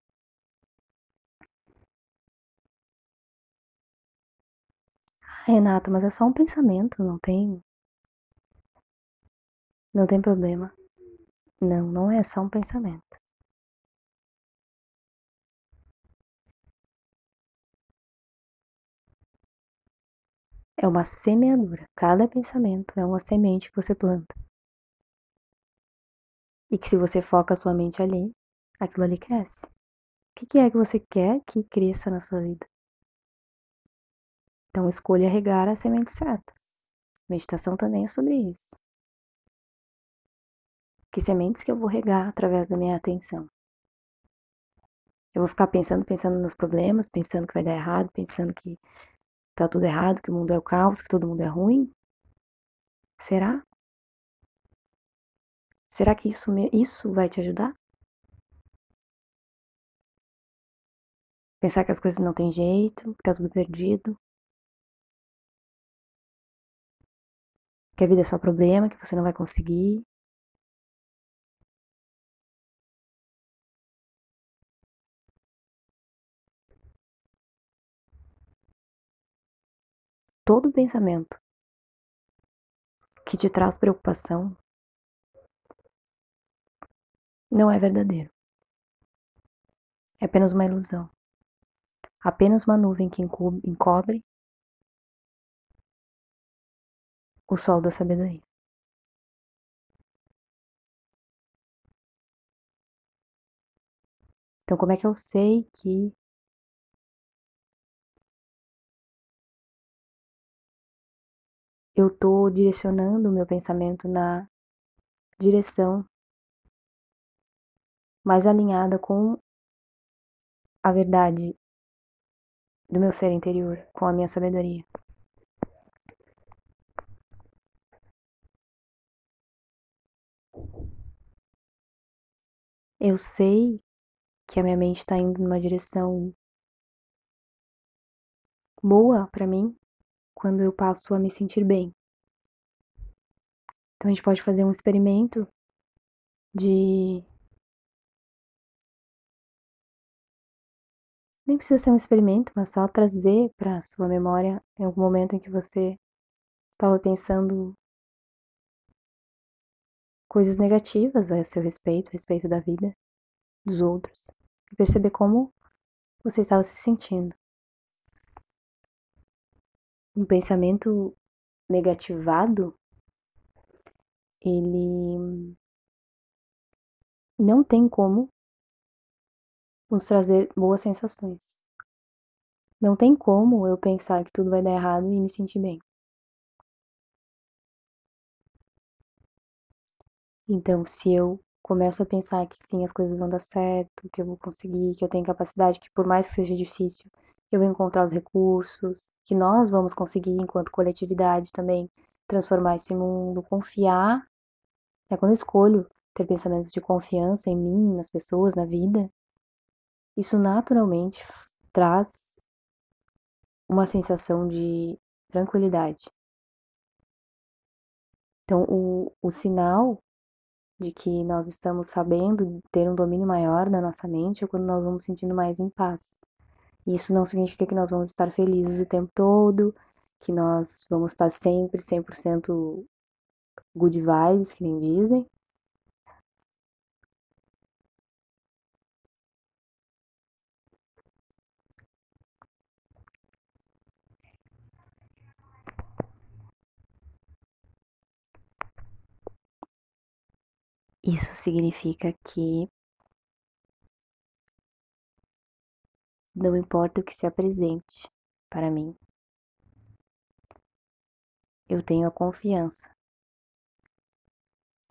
Renata, mas é só um pensamento, não tem. Não tem problema. Não, não é só um pensamento. É uma semeadura. Cada pensamento é uma semente que você planta. E que se você foca a sua mente ali, aquilo ali cresce. O que é que você quer que cresça na sua vida? Então escolha regar as sementes certas. Meditação também é sobre isso. Que sementes que eu vou regar através da minha atenção? Eu vou ficar pensando, pensando nos problemas, pensando que vai dar errado, pensando que tá tudo errado, que o mundo é o caos, que todo mundo é ruim? Será? Será que isso, isso vai te ajudar? Pensar que as coisas não têm jeito, que tá tudo perdido. Que a vida é só problema, que você não vai conseguir. todo pensamento que te traz preocupação não é verdadeiro. É apenas uma ilusão. Apenas uma nuvem que encobre o sol da sabedoria. Então, como é que eu sei que eu estou direcionando o meu pensamento na direção mais alinhada com a verdade do meu ser interior, com a minha sabedoria. Eu sei que a minha mente está indo numa direção boa para mim, quando eu passo a me sentir bem. Então a gente pode fazer um experimento de. Nem precisa ser um experimento, mas só trazer para sua memória em algum momento em que você estava pensando coisas negativas a seu respeito, a respeito da vida, dos outros, e perceber como você estava se sentindo um pensamento negativado, ele não tem como nos trazer boas sensações. Não tem como eu pensar que tudo vai dar errado e me sentir bem. Então, se eu começo a pensar que sim, as coisas vão dar certo, que eu vou conseguir, que eu tenho capacidade, que por mais que seja difícil, eu vou encontrar os recursos, que nós vamos conseguir, enquanto coletividade, também transformar esse mundo, confiar. Né? Quando eu escolho ter pensamentos de confiança em mim, nas pessoas, na vida, isso naturalmente traz uma sensação de tranquilidade. Então, o, o sinal de que nós estamos sabendo ter um domínio maior da nossa mente é quando nós vamos sentindo mais em paz. Isso não significa que nós vamos estar felizes o tempo todo, que nós vamos estar sempre 100% good vibes, que nem dizem. Isso significa que Não importa o que se apresente para mim. Eu tenho a confiança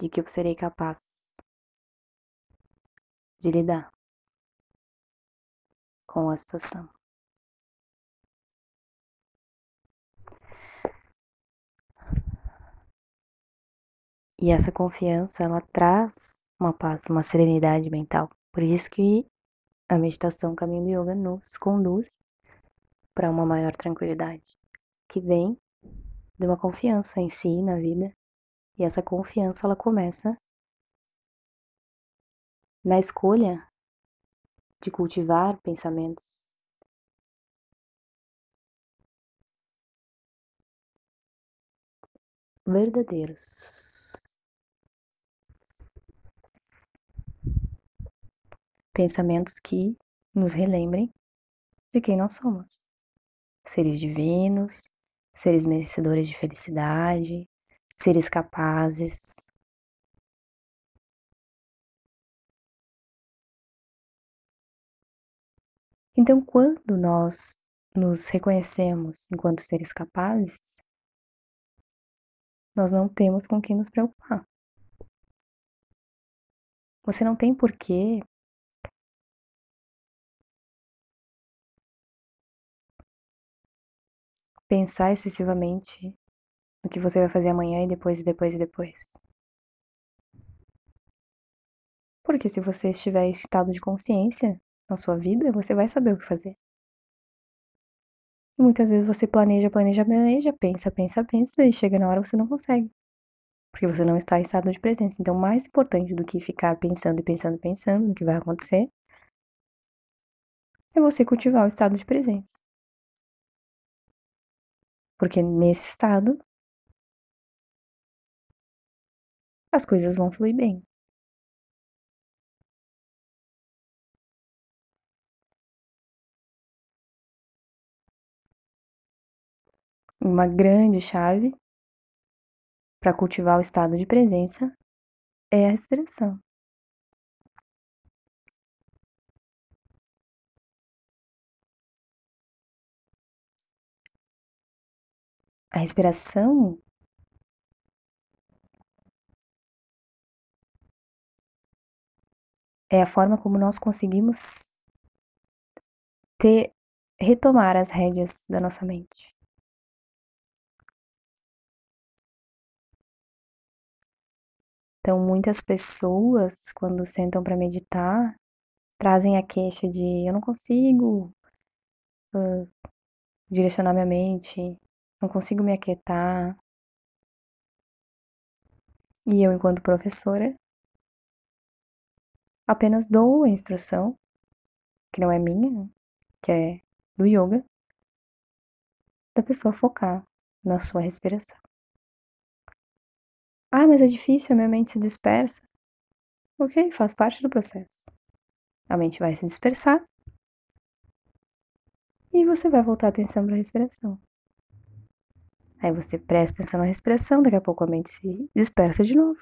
de que eu serei capaz de lidar com a situação. E essa confiança, ela traz uma paz, uma serenidade mental. Por isso que a meditação Caminho do Yoga nos conduz para uma maior tranquilidade, que vem de uma confiança em si, na vida. E essa confiança ela começa na escolha de cultivar pensamentos verdadeiros. Pensamentos que nos relembrem de quem nós somos. Seres divinos, seres merecedores de felicidade, seres capazes. Então, quando nós nos reconhecemos enquanto seres capazes, nós não temos com quem nos preocupar. Você não tem porquê pensar excessivamente no que você vai fazer amanhã e depois e depois e depois. Porque se você estiver em estado de consciência na sua vida, você vai saber o que fazer. E muitas vezes você planeja, planeja, planeja, pensa, pensa, pensa, e chega na hora você não consegue. Porque você não está em estado de presença. Então, mais importante do que ficar pensando e pensando e pensando no que vai acontecer, é você cultivar o estado de presença. Porque nesse estado, as coisas vão fluir bem. Uma grande chave para cultivar o estado de presença é a respiração. A respiração é a forma como nós conseguimos ter retomar as rédeas da nossa mente. Então, muitas pessoas, quando sentam para meditar, trazem a queixa de eu não consigo uh, direcionar minha mente, não consigo me aquietar. E eu, enquanto professora, apenas dou a instrução, que não é minha, que é do yoga, da pessoa focar na sua respiração. Ah, mas é difícil, a minha mente se dispersa. Ok, faz parte do processo. A mente vai se dispersar e você vai voltar a atenção para a respiração. Aí você presta atenção na respiração, daqui a pouco a mente se dispersa de novo.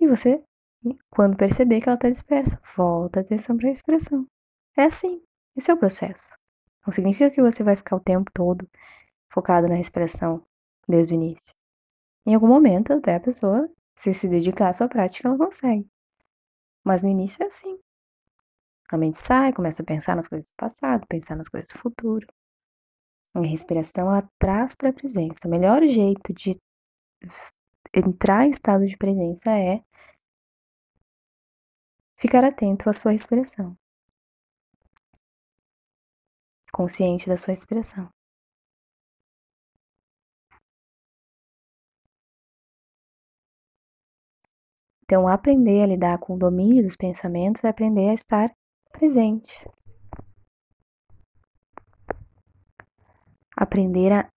E você, quando perceber que ela está dispersa, volta a atenção para a respiração. É assim, esse é o processo. Não significa que você vai ficar o tempo todo focado na respiração desde o início. Em algum momento, até a pessoa, se se dedicar à sua prática, ela consegue. Mas no início é assim. A mente sai, começa a pensar nas coisas do passado, pensar nas coisas do futuro. A respiração, ela traz para a presença. O melhor jeito de entrar em estado de presença é ficar atento à sua respiração. Consciente da sua respiração. Então, aprender a lidar com o domínio dos pensamentos é aprender a estar presente. Aprender a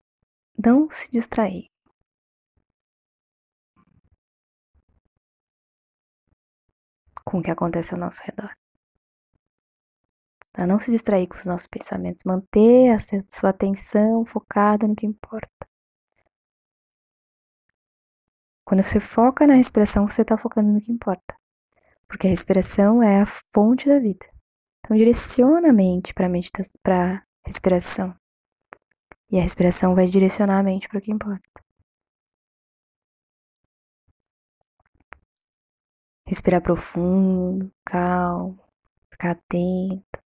não se distrair. Com o que acontece ao nosso redor. A não se distrair com os nossos pensamentos, manter a sua atenção focada no que importa. Quando você foca na respiração, você está focando no que importa. Porque a respiração é a fonte da vida. Então, direciona a mente para a respiração. E a respiração vai direcionar a mente para o que importa. Respirar profundo, calmo, ficar atento.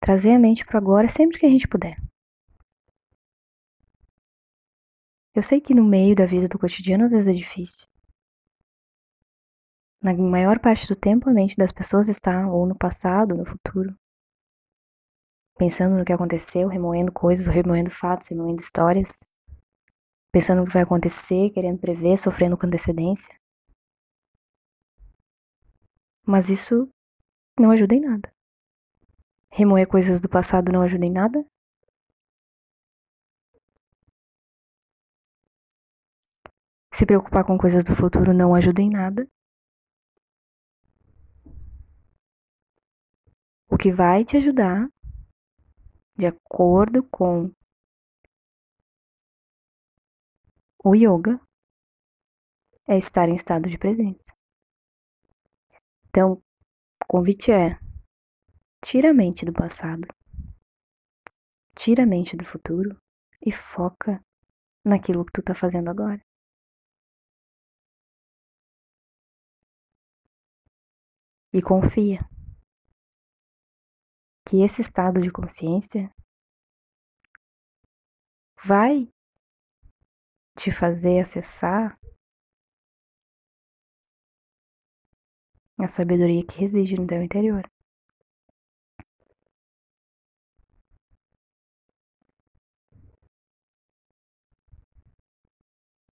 Trazer a mente para agora sempre que a gente puder. Eu sei que no meio da vida do cotidiano às vezes é difícil. Na maior parte do tempo a mente das pessoas está ou no passado, ou no futuro. Pensando no que aconteceu, remoendo coisas, remoendo fatos, remoendo histórias, pensando no que vai acontecer, querendo prever, sofrendo com antecedência. Mas isso não ajuda em nada. Remoer coisas do passado não ajuda em nada. Se preocupar com coisas do futuro não ajuda em nada. O que vai te ajudar, de acordo com o yoga, é estar em estado de presença. Então, o convite é: tira a mente do passado, tira a mente do futuro e foca naquilo que tu tá fazendo agora. E confia que esse estado de consciência vai te fazer acessar a sabedoria que reside no teu interior.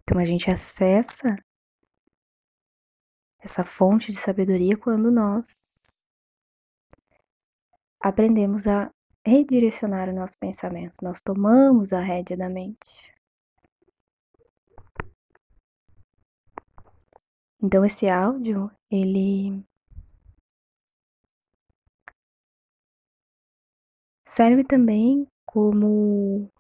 Então a gente acessa essa fonte de sabedoria quando nós aprendemos a redirecionar os nossos pensamentos, nós tomamos a rédea da mente. Então esse áudio, ele serve também como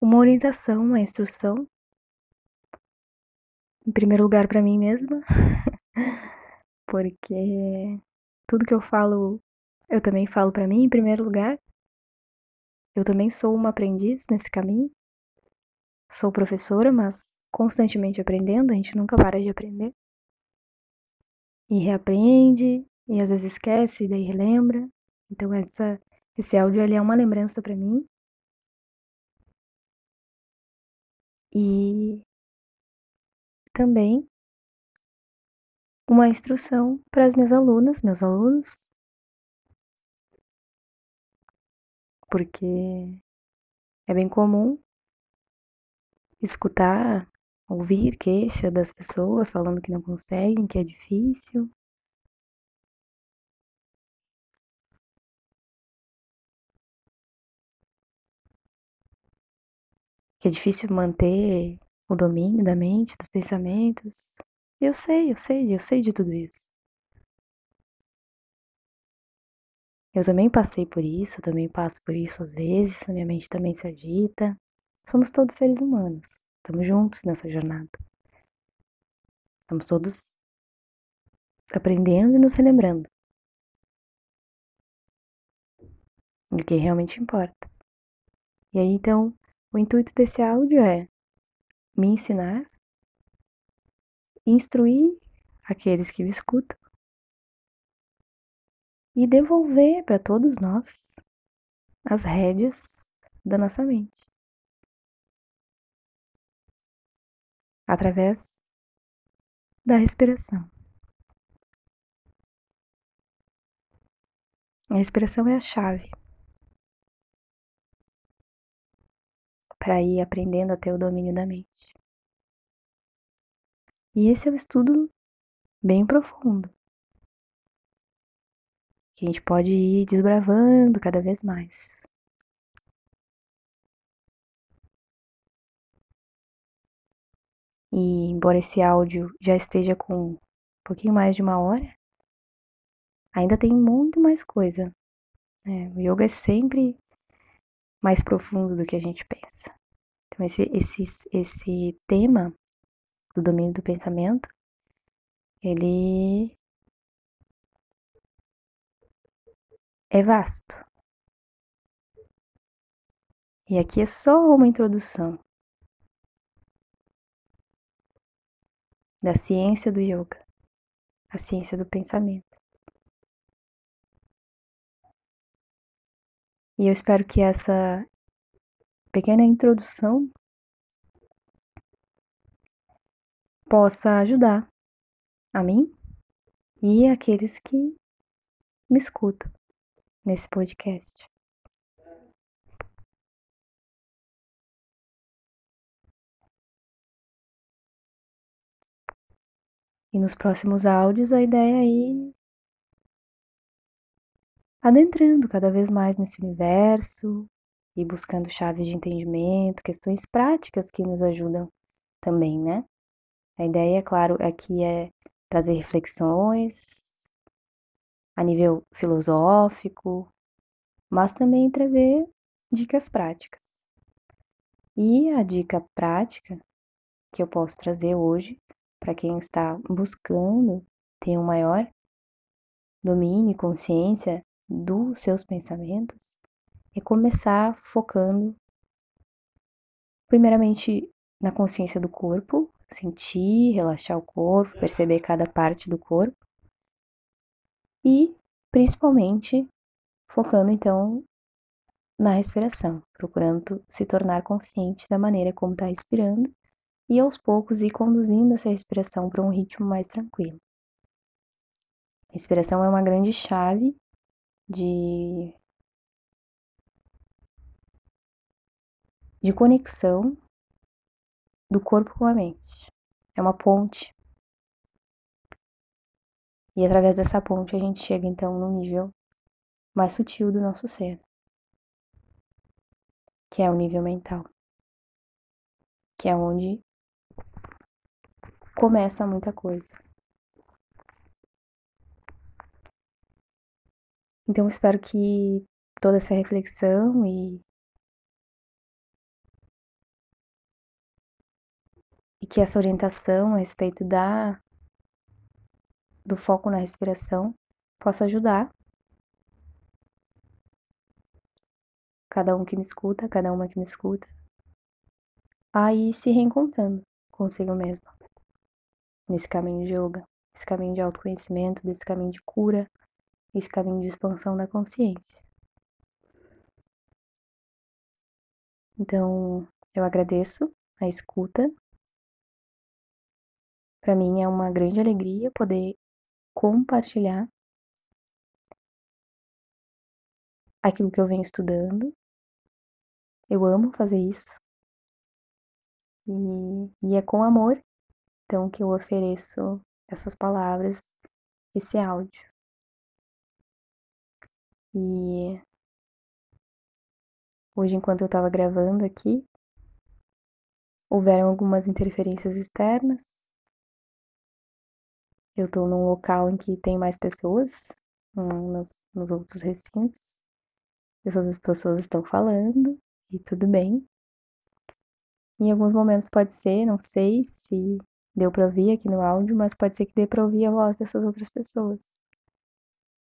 uma orientação, uma instrução, em primeiro lugar para mim mesma, porque tudo que eu falo, eu também falo para mim em primeiro lugar. Eu também sou uma aprendiz nesse caminho. Sou professora, mas constantemente aprendendo, a gente nunca para de aprender. E reaprende, e às vezes esquece, e daí relembra. Então essa esse áudio ali é uma lembrança para mim. E também uma instrução para as minhas alunas, meus alunos, porque é bem comum escutar, ouvir queixa das pessoas falando que não conseguem, que é difícil. Que é difícil manter o domínio da mente, dos pensamentos. Eu sei, eu sei, eu sei de tudo isso. Eu também passei por isso, eu também passo por isso às vezes, a minha mente também se agita. Somos todos seres humanos, estamos juntos nessa jornada. Estamos todos aprendendo e nos relembrando do que realmente importa. E aí então, o intuito desse áudio é me ensinar instruir aqueles que me escutam e devolver para todos nós as rédeas da nossa mente. Através da respiração. A respiração é a chave para ir aprendendo a ter o domínio da mente. E esse é um estudo bem profundo, que a gente pode ir desbravando cada vez mais. E embora esse áudio já esteja com um pouquinho mais de uma hora, ainda tem muito mais coisa. É, o yoga é sempre mais profundo do que a gente pensa. Então esse, esse, esse tema do domínio do pensamento, ele é vasto. E aqui é só uma introdução da ciência do yoga, a ciência do pensamento. E eu espero que essa pequena introdução possa ajudar a mim e aqueles que me escutam. nesse podcast. E nos próximos áudios a ideia é ir adentrando cada vez mais nesse universo e buscando chaves de entendimento, questões práticas que nos ajudam também, né? A ideia, claro, aqui é trazer reflexões a nível filosófico, mas também trazer dicas práticas. E a dica prática que eu posso trazer hoje para quem está buscando ter um maior domínio e consciência dos seus pensamentos é começar focando primeiramente na consciência do corpo, sentir, relaxar o corpo, perceber cada parte do corpo e principalmente focando então na respiração, procurando se tornar consciente da maneira como está respirando e aos poucos ir conduzindo essa respiração para um ritmo mais tranquilo. A respiração é uma grande chave de de conexão do corpo com a mente. É uma ponte. E através dessa ponte a gente chega então no nível mais sutil do nosso ser, que é o nível mental, que é onde começa muita coisa. Então espero que toda essa reflexão e que essa orientação a respeito da do foco na respiração possa ajudar. Cada um que me escuta, cada uma que me escuta, a ir se reencontrando consigo mesmo nesse caminho de yoga, esse caminho de autoconhecimento, desse caminho de cura, esse caminho de expansão da consciência. Então, eu agradeço a escuta para mim é uma grande alegria poder compartilhar aquilo que eu venho estudando. Eu amo fazer isso. E, e é com amor, então, que eu ofereço essas palavras, esse áudio. E hoje, enquanto eu estava gravando aqui, houveram algumas interferências externas, eu tô num local em que tem mais pessoas, um, nos, nos outros recintos. Essas pessoas estão falando e tudo bem. Em alguns momentos pode ser, não sei se deu para ouvir aqui no áudio, mas pode ser que dê para ouvir a voz dessas outras pessoas.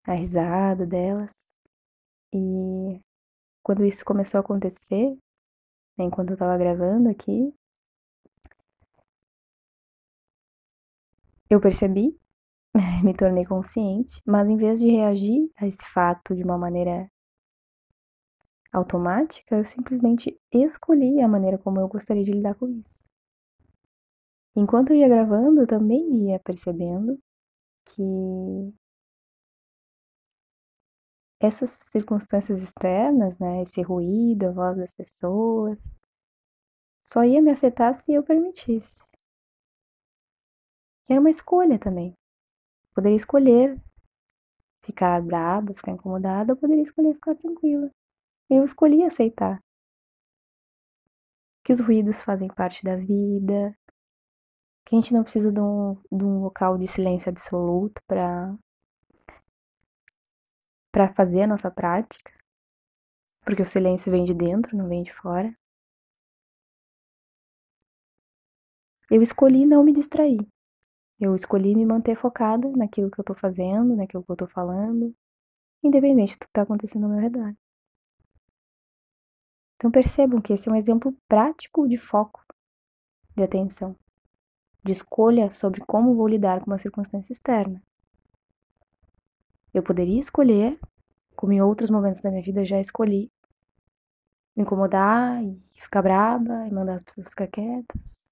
A risada delas. E quando isso começou a acontecer, né, enquanto eu estava gravando aqui, eu percebi me tornei consciente, mas em vez de reagir a esse fato de uma maneira automática, eu simplesmente escolhi a maneira como eu gostaria de lidar com isso. Enquanto eu ia gravando, eu também ia percebendo que essas circunstâncias externas, né, esse ruído, a voz das pessoas, só ia me afetar se eu permitisse. Que era uma escolha também poderia escolher ficar braba, ficar incomodada, ou poderia escolher ficar tranquila. Eu escolhi aceitar que os ruídos fazem parte da vida, que a gente não precisa de um, de um local de silêncio absoluto para para fazer a nossa prática, porque o silêncio vem de dentro, não vem de fora. Eu escolhi não me distrair. Eu escolhi me manter focada naquilo que eu tô fazendo, naquilo que eu tô falando, independente do que tá acontecendo ao meu redor. Então percebam que esse é um exemplo prático de foco, de atenção, de escolha sobre como vou lidar com uma circunstância externa. Eu poderia escolher, como em outros momentos da minha vida já escolhi, me incomodar e ficar braba e mandar as pessoas ficar quietas,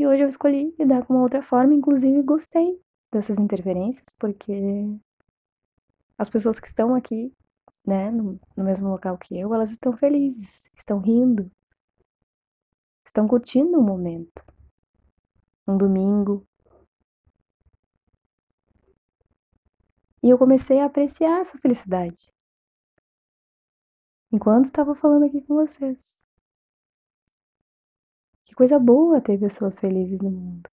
e hoje eu escolhi lidar com uma outra forma, inclusive gostei dessas interferências, porque as pessoas que estão aqui, né, no, no mesmo local que eu, elas estão felizes, estão rindo, estão curtindo o momento. Um domingo. E eu comecei a apreciar essa felicidade. Enquanto estava falando aqui com vocês. Que coisa boa ter pessoas felizes no mundo.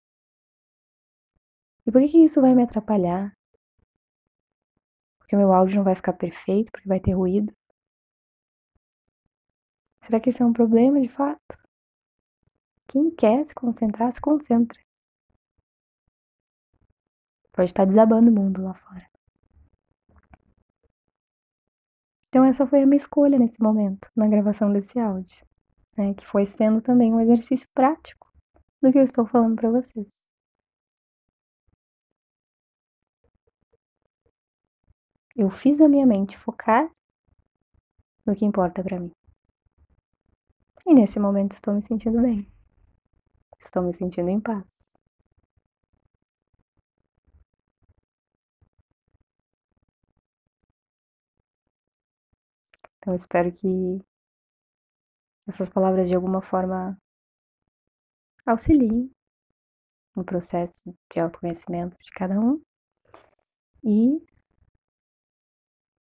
E por que, que isso vai me atrapalhar? Porque meu áudio não vai ficar perfeito, porque vai ter ruído? Será que isso é um problema de fato? Quem quer se concentrar, se concentra. Pode estar desabando o mundo lá fora. Então, essa foi a minha escolha nesse momento, na gravação desse áudio, né, que foi sendo também um exercício prático do que eu estou falando para vocês. Eu fiz a minha mente focar no que importa para mim. E nesse momento estou me sentindo bem. Estou me sentindo em paz. Então espero que essas palavras de alguma forma auxiliem no processo de autoconhecimento de cada um. E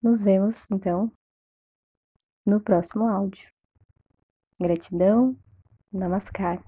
nos vemos então no próximo áudio. Gratidão, namaskar.